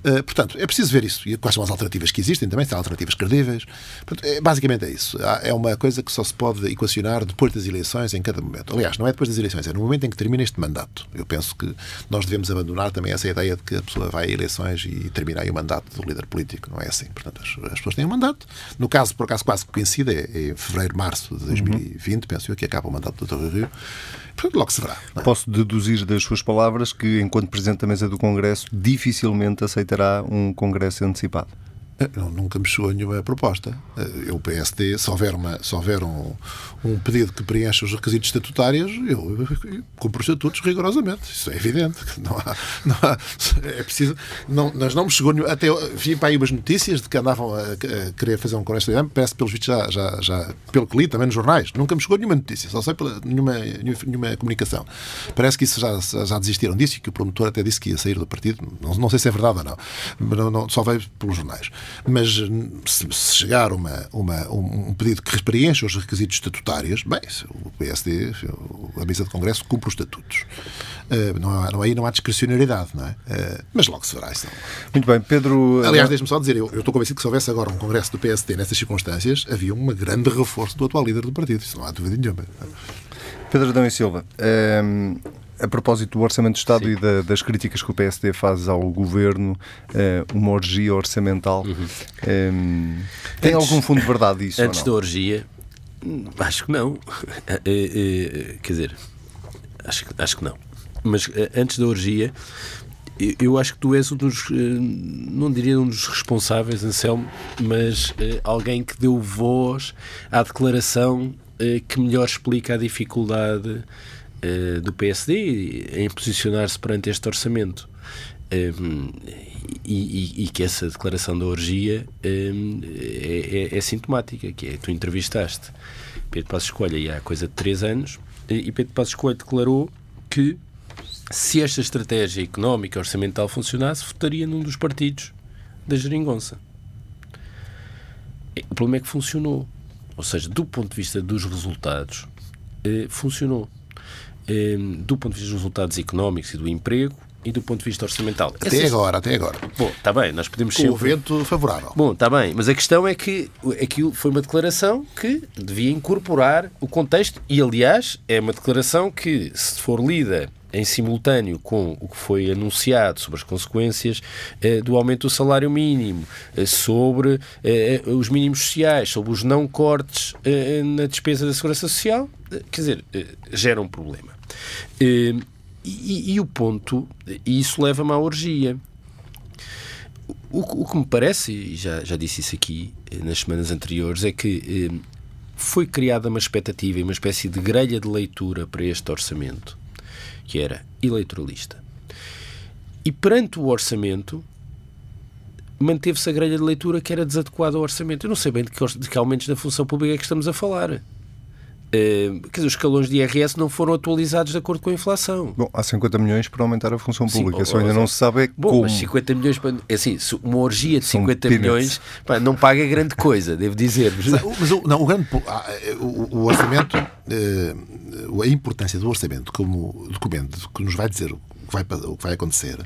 [SPEAKER 2] Uh, portanto, é preciso ver isso. E quais são as alternativas que existem também, se há alternativas credíveis. Portanto, é, basicamente é isso. É uma coisa que só se pode equacionar depois das eleições, em cada momento. Aliás, não é depois das eleições, é no momento em que termina este mandato. Eu penso que nós devemos abandonar também essa ideia de que a pessoa vai a eleições e termina aí o mandato do líder político. Não é assim. Portanto, as, as, pessoas têm um mandato. No caso, por acaso, quase que coincide, é, é fevereiro, março de 2020, uhum. penso eu, que acaba o mandato do Dr. Rio. Portanto, logo se verá.
[SPEAKER 1] É? Posso deduzir das suas palavras que, enquanto Presidente da Mesa do Congresso, dificilmente aceitará um Congresso antecipado.
[SPEAKER 2] Não, nunca me chegou nenhuma proposta. Eu, o PSD, se houver, uma, se houver um, um pedido que preencha os requisitos estatutários, eu, eu cumpro os estatutos rigorosamente. Isso é evidente. Não há, não há, é preciso. Não, mas não me chegou nenhuma. Até vi para aí umas notícias de que andavam a, a querer fazer um congresso de parece pelos vistos já, já, já, pelo que li também nos jornais. Nunca me chegou nenhuma notícia, só sei pela, nenhuma, nenhuma comunicação. Parece que isso já, já desistiram disso e que o promotor até disse que ia sair do partido. Não, não sei se é verdade ou não. não, não só veio pelos jornais. Mas se, se chegar uma, uma, um pedido que preencha os requisitos estatutários, bem, o PSD, a mesa de Congresso, cumpre os estatutos. Uh, não, há, não, aí não há discrecionalidade, não é? Uh, mas logo se verá isso.
[SPEAKER 1] Muito bem, Pedro.
[SPEAKER 2] Aliás, deixe-me só dizer, eu, eu, estou convencido que se houvesse agora um Congresso do PSD nessas circunstâncias, havia um grande reforço do atual líder do partido. Isso não há dúvida nenhuma.
[SPEAKER 1] Pedro Adão e Silva. Ehm, a propósito do Orçamento de Estado Sim. e da, das críticas que o PSD faz ao Governo, uh, uma orgia orçamental, uhum. um, tem antes, algum fundo de verdade isso?
[SPEAKER 3] Antes da orgia, Acho que não. Quer dizer, acho, acho que não. Mas antes da orgia, eu acho que tu és um dos, não diria um dos responsáveis, Anselmo, mas alguém que deu voz à declaração que melhor explica a dificuldade do PSD em posicionar-se perante este orçamento. Um, e, e, e, que essa declaração da orgia um, é, é, é, sintomática, que é, tu entrevistaste Pedro Passos Coelho há coisa de três anos e Pedro Passos Coelho declarou que se esta estratégia económica orçamental funcionasse, votaria num dos partidos da geringonça. O problema é que funcionou. Ou seja, do ponto de vista dos resultados, eh, funcionou. Eh, do ponto de vista dos resultados económicos e do emprego, e do ponto de vista orçamental.
[SPEAKER 2] Até Essas... agora, até agora.
[SPEAKER 3] Bom, está bem, nós podemos
[SPEAKER 2] ser. O vento favorável.
[SPEAKER 3] Bom, está bem, mas a questão é que aquilo foi uma declaração que devia incorporar o contexto e, aliás, é uma declaração que, se for lida em simultâneo com o que foi anunciado sobre as consequências eh, do aumento do salário mínimo, eh, sobre eh, os mínimos sociais, sobre os não cortes eh, na despesa da segurança social, eh, quer dizer, eh, gera um problema. E, e, o ponto, e isso leva-me à orgia. O, o, que me parece, e já, já disse isso aqui eh, nas semanas anteriores, é que eh, foi criada uma expectativa e uma espécie de grelha de leitura para este orçamento, que era eleitoralista. E perante o orçamento, manteve-se a grelha de leitura que era desadequada ao orçamento. Eu não sei bem de que, de que aumentos da função pública é que estamos a falar. Uh, quer dizer, os escalões de IRS não foram atualizados de acordo com a inflação.
[SPEAKER 1] Bom, há 50 milhões para aumentar a função pública, Sim, só ainda não se sabe é
[SPEAKER 3] bom,
[SPEAKER 1] como.
[SPEAKER 3] Mas 50 milhões, é assim, uma orgia de 50 milhões pá, não paga grande coisa, devo dizer.
[SPEAKER 2] Mas o, não, o, grande, ah, o, o orçamento, eh, a importância do orçamento como documento que nos vai dizer que vai, o que vai acontecer,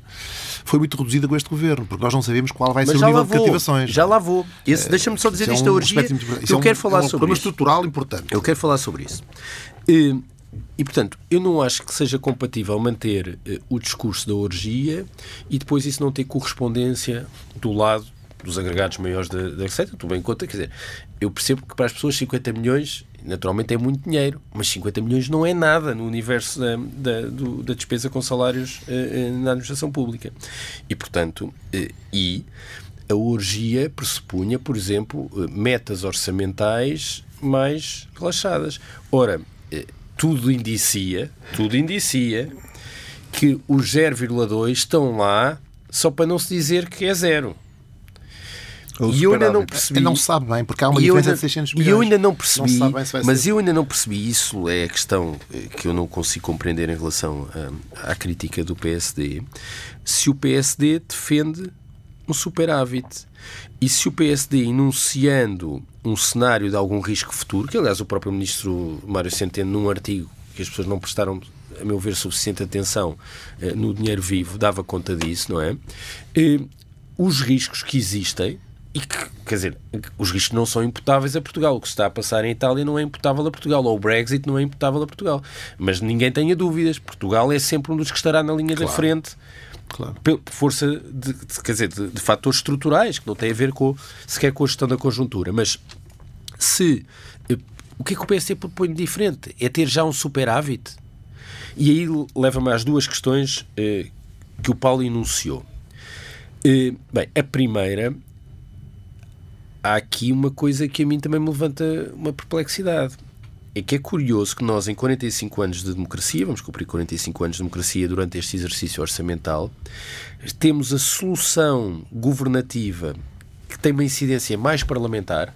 [SPEAKER 2] foi muito reduzida com este governo, porque nós não sabemos qual vai Mas ser o nível de cativações.
[SPEAKER 3] Já lá vou. É, Deixa-me só dizer é isto um, hoje. Eu quero é um, falar é um sobre
[SPEAKER 2] isso. estrutural importante.
[SPEAKER 3] Eu quero falar sobre isso. E, e, portanto, eu não acho que seja compatível manter uh, o discurso da orgia e depois isso não ter correspondência do lado dos agregados maiores da, da receita. Tu bem conta, quer dizer, eu percebo que para as pessoas 50 milhões naturalmente é muito dinheiro, mas 50 milhões não é nada no universo da, da, do, da despesa com salários eh, na administração pública. E, portanto, eh, e a orgia pressupunha, por exemplo, metas orçamentais mais relaxadas. Ora, tudo indicia, tudo indicia que os 0,2 estão lá só para não se dizer que é zero.
[SPEAKER 2] E eu ainda não percebi. Não sabe bem, porque há uma diferença ainda, de 600 milhões.
[SPEAKER 3] E eu ainda não percebi, não mas ser. eu ainda não percebi. Isso é a questão eh, que eu não consigo compreender em relação à, à crítica do PSD. Se o PSD defende um superávit. E se o PSD, enunciando um cenário de algum risco futuro, que aliás o próprio ministro Mário Centeno, num artigo que as pessoas não prestaram, a meu ver, suficiente atenção eh, no dinheiro vivo, dava conta disso, não é? Eh, os riscos que existem e que, quer dizer, os riscos não são imputáveis a Portugal. O que se está a passar em Itália não é imputável a Portugal, ou o Brexit não é imputável a Portugal. Mas ninguém tenha dúvidas, Portugal é sempre um dos que estará na linha claro. da frente. Claro. Por força de, de quer dizer, de, de, fatores estruturais que não têm a ver com, sequer com a gestão da conjuntura. Mas se eh, o que é que o PSD propõe de diferente? É ter já um superávit? E aí leva-me às duas questões eh, que o Paulo enunciou. Eh, bem, a primeira há aqui uma coisa que a mim também me levanta uma perplexidade. É que é curioso que nós, em 45 anos de democracia, vamos cumprir 45 anos de democracia durante este exercício orçamental, temos a solução governativa que tem uma incidência mais parlamentar.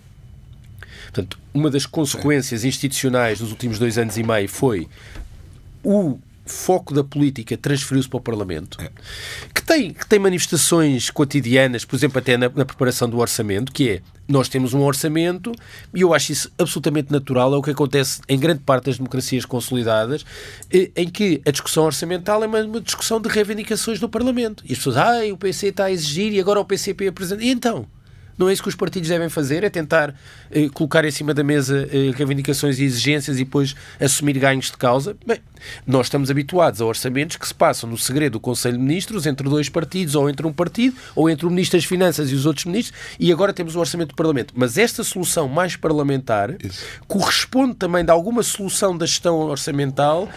[SPEAKER 3] Portanto, uma das consequências institucionais dos últimos dois anos e meio foi o foco da política transferiu-se para o Parlamento, é. que, tem, que tem manifestações cotidianas, por exemplo, até na, na, preparação do orçamento, que é nós temos um orçamento e eu acho isso absolutamente natural, é o que acontece em grande parte das democracias consolidadas, eh, em que a discussão orçamental é uma, uma discussão de reivindicações no Parlamento. E as pessoas, ah, o PC está a exigir e agora o PCP apresenta. E então? Não é isso que os partidos devem fazer, é tentar eh, colocar em cima da mesa eh, reivindicações e exigências e depois assumir ganhos de causa. Bem, nós estamos habituados a orçamentos que se passam no segredo do Conselho de Ministros entre dois partidos, ou entre um partido, ou entre o Ministro das Finanças e os outros ministros, e agora temos o Orçamento do Parlamento. Mas esta solução mais parlamentar isso. corresponde também de alguma solução da gestão orçamental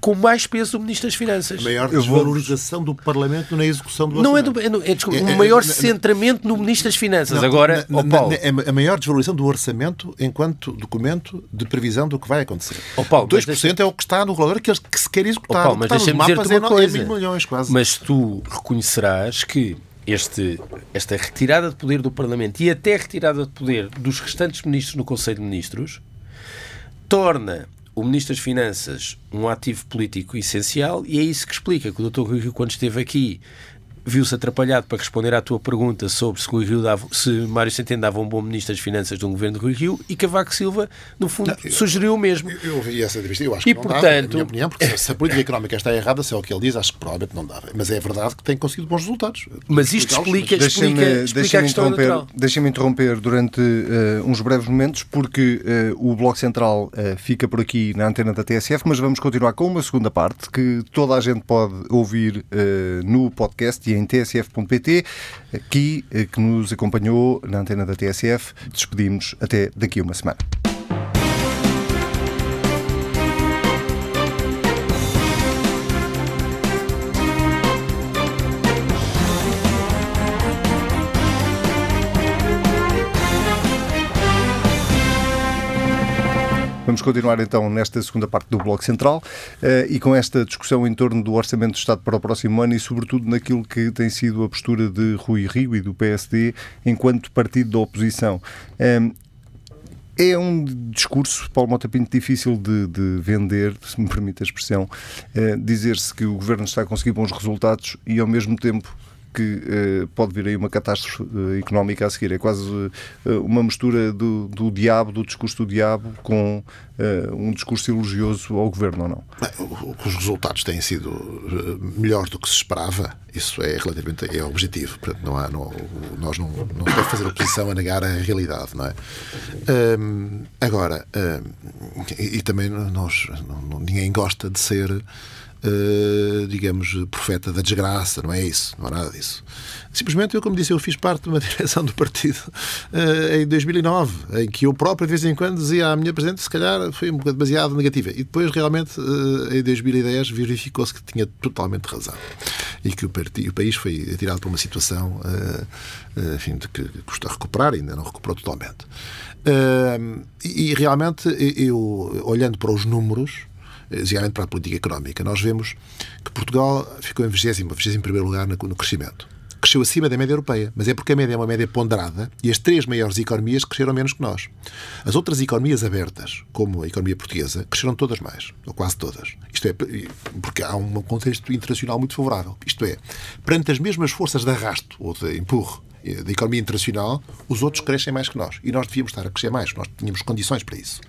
[SPEAKER 3] com mais peso do Ministro das Finanças.
[SPEAKER 2] A maior desvalorização vou... do Parlamento na execução do
[SPEAKER 3] não é, do, é, é, desculpa, é, um maior centramento no Ministro das Finanças. Não, Agora,
[SPEAKER 2] na, na, Paulo. Na, a maior desvalorização do orçamento enquanto documento de previsão do que vai acontecer. Oh, Paulo, 2% deixa... é o que está no relatório que, que se quer executar.
[SPEAKER 3] Oh, Paulo, mas deixa-me dizer-te uma é coisa. milhões, quase. Mas tu reconhecerás que este, esta retirada de poder do Parlamento e até retirada de poder dos restantes ministros no Conselho de Ministros torna o Ministro das Finanças um ativo político essencial e é isso que explica que o Dr. Rui Rio, quando esteve aqui, viu-se atrapalhado para responder à tua pergunta sobre se, Rui Rio dava, se Mário Centeno dava um bom Ministro das Finanças de um governo de Rui Rio e Cavaco Silva, no fundo, não, eu, sugeriu o mesmo.
[SPEAKER 2] Eu, ouvi essa entrevista eu acho e, que não portanto, dava, na minha opinião, porque se a política económica está errada, se é o que ele diz, acho que provavelmente não dava. Mas é verdade que tem conseguido bons resultados.
[SPEAKER 3] Mas isto explica, mas... explica, explica deixa a questão
[SPEAKER 1] interromper, Deixa-me interromper durante uh, uns breves momentos, porque uh, o Bloco Central uh, fica por aqui na antena da TSF, mas vamos continuar com uma segunda parte que toda a gente pode ouvir no podcast e em tsf.pt PT, aqui eh, que nos acompanhou na antena da TSF. Despedimos até daqui a uma semana. Vamos continuar então nesta segunda parte do Bloco Central uh, e com esta discussão em torno do Orçamento do Estado para o próximo ano e, sobretudo, naquilo que tem sido a postura de Rui Rio e do PSD enquanto partido da oposição. Um, eh, é um discurso, Paulo Mota Pinto, difícil de, de, vender, se me permite a expressão, uh, dizer-se que o governo está a conseguir bons resultados e, ao mesmo tempo, que uh, pode vir aí uma catástrofe uh, económica a seguir. É quase uh, uma mistura do, do diabo, do discurso do diabo, com um discurso elogioso ao governo, ou não?
[SPEAKER 2] Os resultados têm sido melhores do que se esperava. Isso é relativamente é objetivo. Portanto, não há, não, nós não, não podemos fazer oposição a negar a realidade, não é? Agora, e, e, também nós, não, ninguém gosta de ser uh, digamos, profeta da desgraça, não é isso, não há nada disso. Simplesmente, eu, como disse, eu fiz parte de uma direção do partido uh, em 2009, em que eu próprio, de vez em quando, dizia à minha presidente, se calhar foi um bocado demasiado negativa. E depois, realmente, uh, em 2010, verificou-se que tinha totalmente razão. E que o, partido, o país foi atirado para uma situação, enfim, de que custa recuperar, ainda não recuperou totalmente. e, e realmente, eu, olhando para os números, geralmente para a política económica. Nós vemos que Portugal ficou em 20, 21 lugar no crescimento. Cresceu acima da média europeia, mas é porque a média é uma média ponderada e as três maiores economias cresceram menos que nós. As outras economias abertas, como a economia portuguesa, cresceram todas mais, ou quase todas. Isto é, porque há um contexto internacional muito favorável. Isto é, perante as mesmas forças de arrasto ou de empurro eh, da economia internacional, os outros crescem mais que nós. E nós devíamos estar a crescer mais, nós tínhamos condições para isso.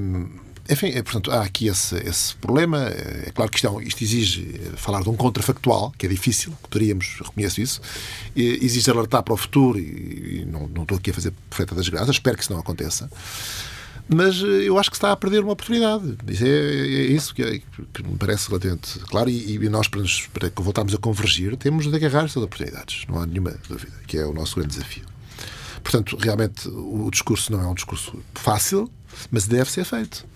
[SPEAKER 2] Hum, enfim, é, portanto, há aqui esse, esse problema. É claro que isto, é isto, exige falar de um contrafactual, que é difícil, que poderíamos, reconheço isso. Exige alertar para o futuro, e, e não, não, estou aqui a fazer perfeita das graças, espero que isso não aconteça. Mas eh, eu acho que está a perder uma oportunidade. Isso é, é isso que, é, que, me parece relativamente claro. E, e nós, para, nos, para voltarmos a convergir, temos de agarrar essas oportunidades. Não há nenhuma dúvida, que é o nosso grande desafio. Portanto, realmente, o discurso não é um discurso fácil, mas deve ser feito.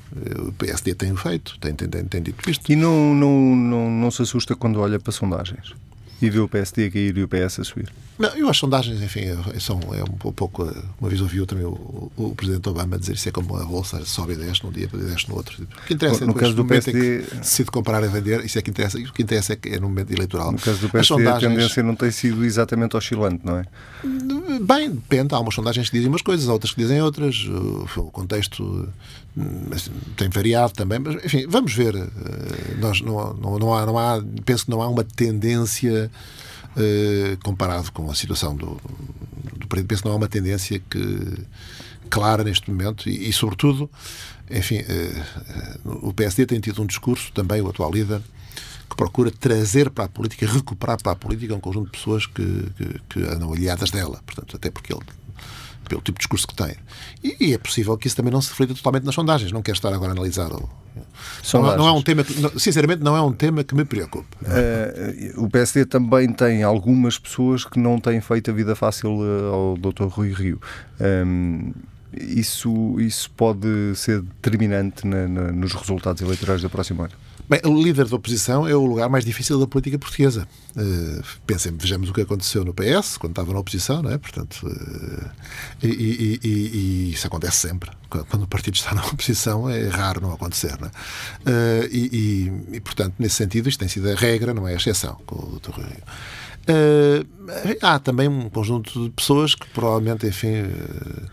[SPEAKER 2] O PSD tem feito, tem, tem, tem, tem dito isto.
[SPEAKER 1] E não, não, não, não se assusta quando olha para sondagens? E vê o PSD a cair e o PS a subir?
[SPEAKER 2] Não, eu acho sondagens, enfim, é, são, é um pouco. Uma vez ouvi também o, o, Presidente Obama dizer isso é como a bolsa sobe e desce num dia, desce no outro. O que interessa
[SPEAKER 1] no,
[SPEAKER 2] é
[SPEAKER 1] caso do PSD.
[SPEAKER 2] Se decide comprar e vender, isso é que interessa. O que interessa é, que é no momento eleitoral.
[SPEAKER 1] No caso do PSD, sondagens... a tendência não tem sido exatamente oscilante, não é?
[SPEAKER 2] Bem, depende. Há umas sondagens que dizem umas coisas, há outras que dizem outras. O contexto hum, tem variado também, mas enfim, vamos ver. Eh, nós não, não, não, há, não há, penso que não há uma tendência eh, comparado com a situação do, do período. Penso que não há uma tendência que, clara neste momento e, e sobretudo, enfim, uh, o PSD tem tido um discurso, também o atual líder, que procura trazer para a política, recuperar para a política um conjunto de pessoas que, que, que andam aliadas dela. Portanto, até porque ele pelo tipo de discurso que tem. E, é possível que isso também não se reflita totalmente nas sondagens. Não quero estar agora a analisar. Não, não, é um tema que, sinceramente, não é um tema que me preocupe.
[SPEAKER 1] Uh, o PSD também tem algumas pessoas que não têm feito a vida fácil eh, ao Dr. Rui Rio. Um, isso, isso pode ser determinante na, na, nos resultados eleitorais da próxima ano?
[SPEAKER 2] Bem, o líder da oposição é o lugar mais difícil da política portuguesa. Uh, pensem, vejamos o que aconteceu no PS, quando estava na oposição, não é? Portanto, uh, e, e, e, e, isso acontece sempre. Quando o partido está na oposição, é raro não acontecer, não é? Uh, e, portanto, nesse sentido, isto tem sido a regra, não é a exceção, com o Dr. Rui. Uh, há também um conjunto de pessoas que provavelmente, enfim, uh,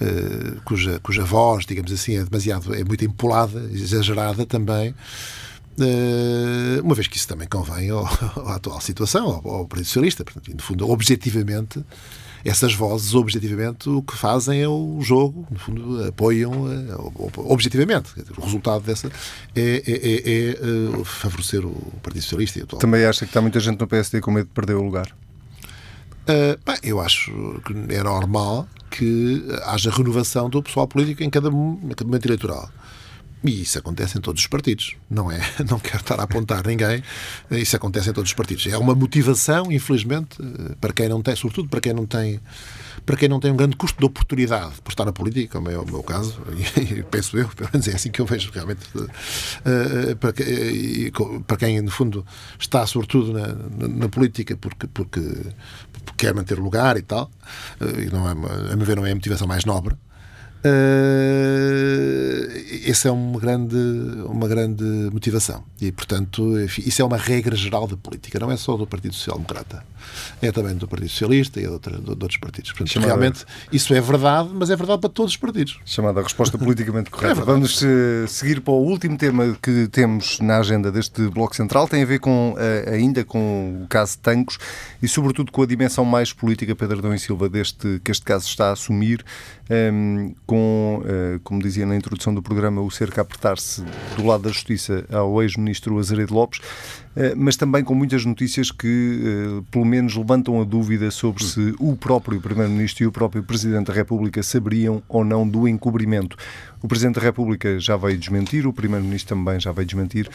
[SPEAKER 2] uh, cuja, cuja voz, digamos assim, é demasiado, é muito empolada, exagerada também, uma vez que isso também convém ao, à atual situação, ao, ao Partido Socialista. Portanto, no fundo, objetivamente, essas vozes, objetivamente, o que fazem é o jogo, no fundo, apoiam objetivamente. O resultado dessa é, é, é, é favorecer o Partido Socialista.
[SPEAKER 1] Atual. Também acha que está muita gente no PSD com medo de perder o lugar?
[SPEAKER 2] Uh, bem, eu acho que é normal que haja renovação do pessoal político em cada, em cada momento eleitoral. E isso acontece em todos os partidos, não é? Não quero estar a apontar ninguém, isso acontece em todos os partidos. É uma motivação, infelizmente, para quem não tem, sobretudo para quem não tem, para quem não tem um grande custo de oportunidade por estar na política, como é o meu caso, e penso eu, pelo menos é assim que eu vejo realmente, eh, para quem, no fundo, está sobretudo na, na política porque, porque, porque quer manter lugar e tal, eh, e não é, a meu ver, não é a motivação mais nobre. Uh, essa é uma grande, uma grande motivação. E, portanto, enfim, isso é uma regra geral da política, não é só do Partido Social Democrata. É também do Partido Socialista e de, outra, de outros partidos. Portanto, Chamada... realmente, isso é verdade, mas é verdade para todos os partidos.
[SPEAKER 1] Chamada resposta politicamente correta. É Vamos uh, seguir para o último tema que temos na agenda deste Bloco Central. Tem a ver com, uh, ainda com o caso Tancos e, sobretudo, com a dimensão mais política, Pedro Dão e Silva, deste, que este caso está a assumir um, com, uh, como dizia na introdução do programa, o cerco a apertar-se do lado da Justiça ao ex-ministro Azeredo Lopes, uh, mas também com muitas notícias que, uh, pelo menos, levantam a dúvida sobre se o próprio Primeiro-Ministro e o próprio Presidente da República saberiam ou não do encobrimento. O Presidente da República já veio desmentir, o Primeiro-Ministro também já veio desmentir.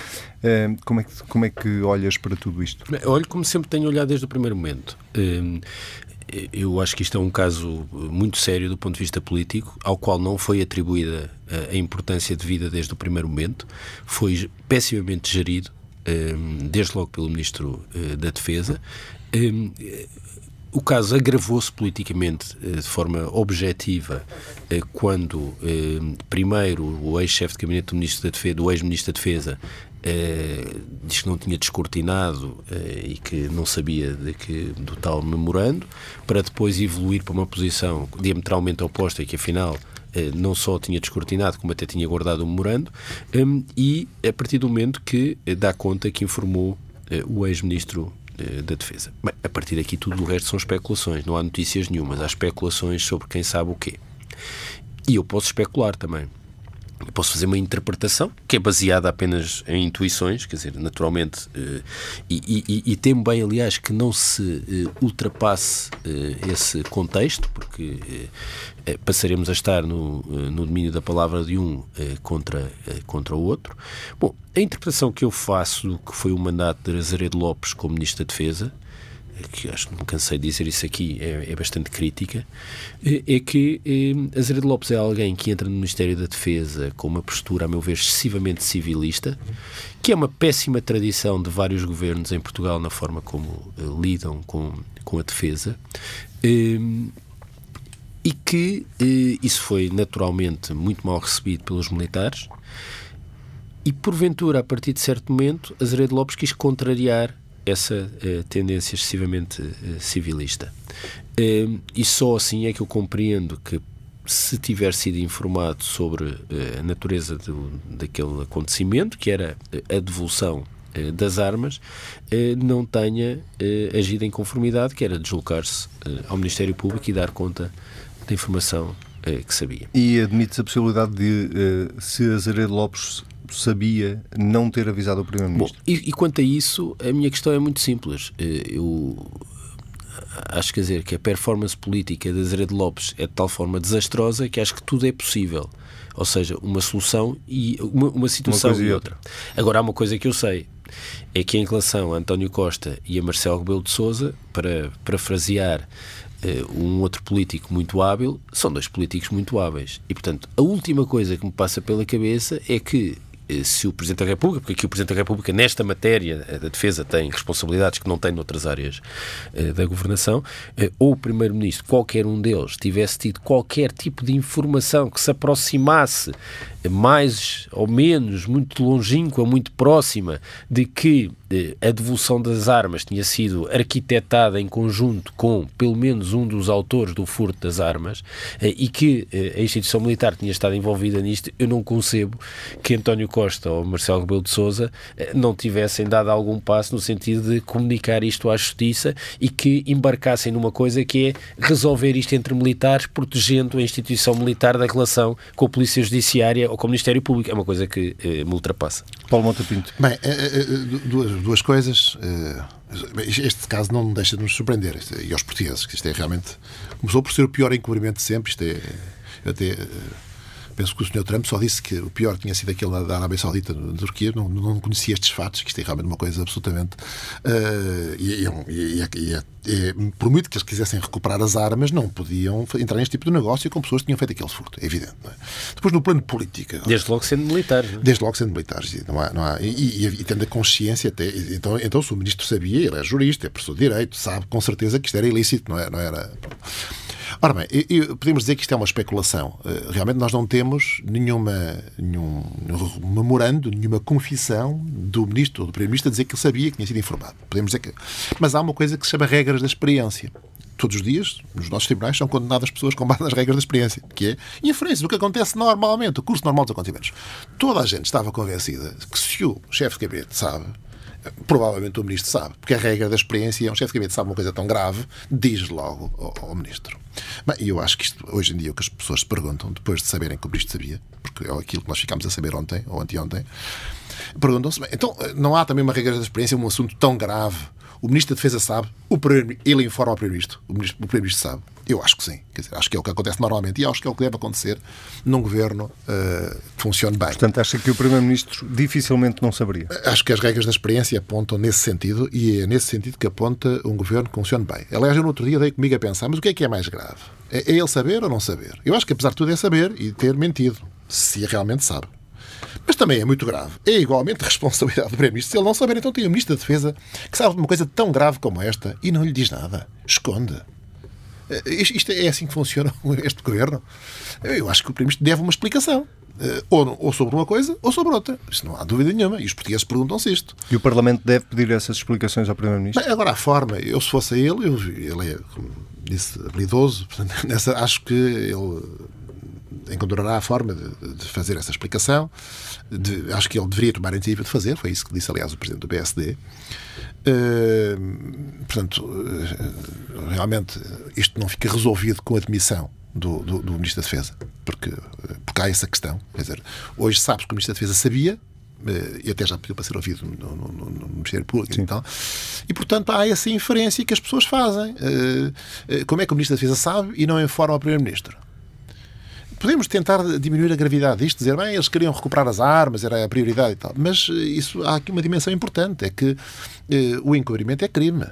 [SPEAKER 1] Como é, que, como é que olhas para tudo isto?
[SPEAKER 3] Olho como sempre tenho olhado desde o primeiro momento eu acho que isto é um caso muito sério do ponto de vista político, ao qual não foi atribuída eh, a importância devida desde o primeiro momento, foi pessimamente gerido, eh, desde logo pelo Ministro eh, da Defesa. O caso agravou-se politicamente de forma objetiva quando, primeiro, o ex-chefe de gabinete do ex-ministro da Defesa Uh, diz que não tinha descortinado uh, e que não sabia de que, do tal memorando, para depois evoluir para uma posição diametralmente oposta e que afinal uh, não só tinha descortinado, como até tinha guardado o memorando, um, e a partir do momento que dá conta que informou o ex-ministro da Defesa. Bem, a partir daqui tudo o resto são especulações, não há notícias nenhumas, há especulações sobre quem sabe o quê. E eu posso especular também posso fazer uma interpretação que é baseada apenas em intuições, quer dizer, naturalmente, eh, e, e, e temo bem, aliás, que não se eh, ultrapasse eh, esse contexto, porque passaremos a estar no, no domínio da palavra de um contra, contra o outro. Bom, a interpretação que eu faço do que foi o mandato de Azeredo Lopes como Ministro da Defesa que acho que não cansei de dizer isso aqui, é, é bastante crítica, é, é que é, Azeredo Lopes é alguém que entra no Ministério da Defesa com uma postura, a meu ver, excessivamente civilista, que é uma péssima tradição de vários governos em Portugal na forma como uh, lidam com, com a defesa. Uh, e que uh, isso foi naturalmente muito mal recebido pelos militares. E porventura, a partir de certo momento, Azeredo Lopes quis contrariar essa uh, tendência excessivamente uh, civilista. Uh, e só assim é que eu compreendo que, se tiver sido informado sobre a natureza do, daquele acontecimento, que era a devolução das armas, não tenha agido em conformidade, que era deslocar-se ao Ministério Público e dar conta da informação que sabia.
[SPEAKER 1] E admite-se a possibilidade de, se Azeredo Lopes sabia não ter avisado o Primeiro-Ministro?
[SPEAKER 3] E, e quanto a isso, a minha questão é muito simples. Eh, eu acho quer dizer, que a performance política de Azeredo Lopes é de tal forma desastrosa que acho que tudo é possível. Ou seja, uma solução e uma, uma situação
[SPEAKER 1] uma
[SPEAKER 3] e outra. Agora, há uma coisa que eu sei, é que em relação a António Costa e a Marcelo Rebelo de Sousa, para parafrasear uh, um outro político muito hábil, são dois políticos muito hábeis. E, portanto, a última coisa que me passa pela cabeça é que eh, se o Presidente da República, porque aqui o Presidente da República, nesta matéria eh, da defesa, tem responsabilidades que não tem noutras áreas uh, da governação, ou o Primeiro-Ministro, qualquer um deles, tivesse tido qualquer tipo de informação que se aproximasse mais ou menos, muito longínqua, muito próxima, de que a devolução das armas tinha sido arquitetada em conjunto com pelo menos um dos autores do furto das armas eh, e que eh, a instituição militar tinha estado envolvida nisto, eu não concebo que António Costa ou Marcelo Rebelo de Sousa eh, não tivessem dado algum passo no sentido de comunicar isto à justiça e que embarcassem numa coisa que é resolver isto entre militares, protegendo a instituição militar da relação com a Polícia Judiciária ou com o Ministério Público. É uma coisa que me ultrapassa.
[SPEAKER 1] Paulo Monta Pinto.
[SPEAKER 2] Bem, duas duas coisas. Eh, este caso não deixa de nos surpreender, e aos portugueses, que isto é realmente. Começou por ser o pior encobrimento de sempre. Isto é. Até, eh, penso que o Sr. Trump só disse que o pior tinha sido aquele da Arábia Saudita, da Turquia. Não, não conhecia estes fatos, que isto é realmente uma coisa absolutamente. Uh, e, e, e, e, por muito que eles quisessem recuperar as armas, não podiam entrar neste tipo de negócio com pessoas que tinham feito aquele furto. É evidente. É? Depois, no plano político.
[SPEAKER 3] Desde logo sendo militares. É?
[SPEAKER 2] Desde logo sendo militares. Não há, não há, e, e, tendo a consciência até. Então, então, se o ministro sabia, ele é jurista, é professor de direito, sabe com certeza que isto era ilícito, não, é, não era. Ora bem, podemos dizer que isto é uma especulação. Eh, realmente nós não temos nenhuma, nenhum memorando, nenhuma confissão do ministro ou do primeiro-ministro a dizer que ele sabia que tinha sido informado. Podemos dizer que... Mas há uma coisa que se chama regras da experiência todos os dias, nos nossos tribunais, são condenadas pessoas com base nas regras da experiência, que é inferência do que acontece normalmente, o curso normal dos acontecimentos. Toda a gente estava convencida que se o chefe de gabinete sabe, provavelmente o ministro sabe, porque a regra da experiência é um chefe de gabinete sabe uma coisa tão grave, diz logo ao, ao ministro. Bem, eu acho que isto, hoje em dia, o que as pessoas se perguntam, depois de saberem que o ministro sabia, porque é aquilo que nós ficámos a saber ontem ou anteontem, perguntam-se, então não há também uma regra da experiência, um assunto tão grave o Ministro da Defesa sabe, o ele informa ao Primeiro-Ministro, o, Primeiro-Ministro sabe. Eu acho que sim. Quer dizer, acho que é o que acontece normalmente e acho que é o que deve acontecer num governo uh, que funcione bem.
[SPEAKER 1] Portanto, acha que o Primeiro-Ministro dificilmente não saberia?
[SPEAKER 2] Acho que as regras da experiência apontam nesse sentido e é nesse sentido que aponta um governo que funcione bem. Aliás, eu no outro dia dei comigo a pensar, mas o que é que é mais grave? É, é ele saber ou não saber? Eu acho que apesar de tudo é saber e ter mentido, se realmente sabe. Mas também é muito grave. É igualmente responsabilidade do Primeiro-Ministro. Se ele não saber, então tem o Ministro da Defesa que sabe de uma coisa tão grave como esta e não lhe diz nada. Esconde. Eh, isto é assim que funciona este governo. Eu acho que o Primeiro-Ministro deve uma explicação. Eh, ou, ou, sobre uma coisa ou sobre outra. Isso não há dúvida nenhuma. E os portugueses perguntam-se isto.
[SPEAKER 1] E o Parlamento deve pedir essas explicações ao Primeiro-Ministro?
[SPEAKER 2] Agora, a forma, eu se fosse a ele, eu, ele é, como disse, habilidoso, portanto, nessa, acho que ele encontrará a forma de, de fazer essa explicação. De, acho que ele deveria tomar a iniciativa de fazer, foi isso que disse, aliás, o Presidente do PSD. Uh, eh, portanto, uh, realmente, isto não fica resolvido com a demissão do, do, do, Ministro da Defesa, porque, porque há essa questão. Quer dizer, hoje sabe-se que o Ministro da Defesa sabia, e até já pediu para ser ouvido no, no, no, no Ministério Público Sim. e tal, e portanto há essa inferência que as pessoas fazem. como é que o Ministro da Defesa sabe e não informa o Primeiro-Ministro? Podemos tentar diminuir a gravidade disto, dizer, bem, eles queriam recuperar as armas, era a prioridade e tal. Mas eh, isso, há aqui uma dimensão importante, é que eh, o encobrimento é crime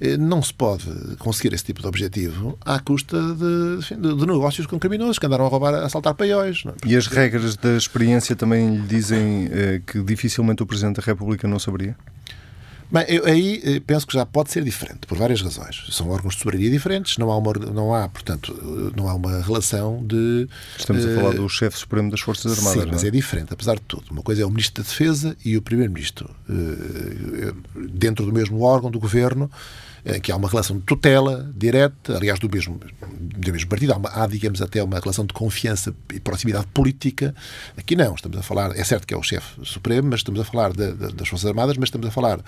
[SPEAKER 2] eh, não se pode conseguir esse tipo de objetivo à custa de, de, negócios com criminosos que andaram a roubar, a assaltar paióis.
[SPEAKER 1] É? E as regras da experiência também lhe dizem eh, que dificilmente o Presidente da República não saberia?
[SPEAKER 2] Bem, eu aí eh, penso que já pode ser diferente, por várias razões. São órgãos de soberania diferentes, não há, uma, não há portanto, não há uma relação de...
[SPEAKER 1] Estamos uh, a falar do chefe supremo das Forças Armadas,
[SPEAKER 2] Sim, mas é? é? diferente, apesar de tudo. Uma coisa é o Ministro da Defesa e o Primeiro-Ministro. Uh, dentro do mesmo órgão do Governo, eh, que há uma relação de tutela direta, aliás, do mesmo, do mesmo partido. Há, uma, há, digamos, até uma relação de confiança e proximidade política. Aqui não, estamos a falar, é certo que é o chefe supremo, mas estamos a falar de, de, das Forças Armadas, mas estamos a falar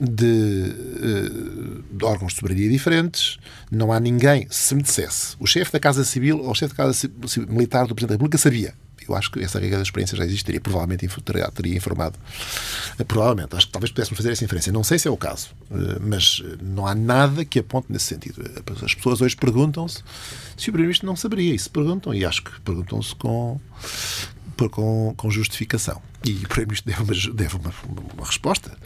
[SPEAKER 2] de, eh, de, órgãos de soberania diferentes. Não há ninguém, se me dissesse, o chefe da Casa Civil ou o chefe da Casa Militar do Presidente da República sabia Eu acho que essa regra da experiência já existiria. Provavelmente teria, informado. Provavelmente. Acho que talvez pudéssemos fazer essa inferência. Não sei se é o caso, mas não há nada que aponte nesse sentido. As pessoas hoje perguntam-se se o Primeiro-Ministro não saberia. E se perguntam, e acho que perguntam-se com, com, com justificação. E o Primeiro-Ministro deve, uma, deve uma, uma, resposta.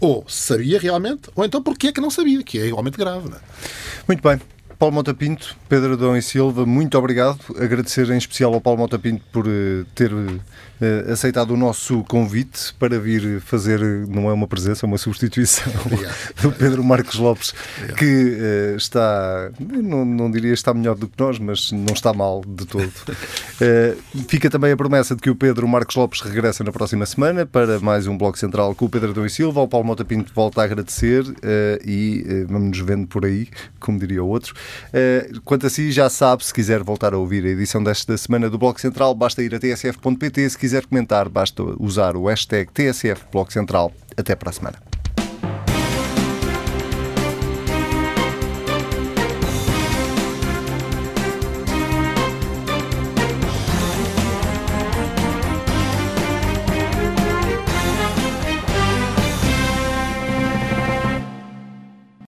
[SPEAKER 2] Ou sabia realmente, ou então porquê é que não sabia, que é igualmente grave. É?
[SPEAKER 1] Muito bem. Paulo Montapinto, Pedro Adão e Silva, muito obrigado. Agradecer em especial ao Paulo Montapinto por uh, ter uh, aceitado o nosso convite para vir fazer, não é uma presença, é uma substituição do Pedro Marcos Lopes, Obrigado. que uh, está, não, não diria está melhor do que nós, mas não está mal de todo. fica também a promessa de que o Pedro Marcos Lopes regressa na próxima semana para mais um Bloco Central com o Pedro Adão e Silva. O Paulo Montapinto volta a agradecer e vamos nos vendo por aí, como diria o outro. Eh, quanto a si, já sabe, se quiser voltar a ouvir a edição desta semana do Bloco Central, basta ir a tsf.pt. Se quiser comentar, basta usar o hashtag TSF Bloco Central. Até para a semana.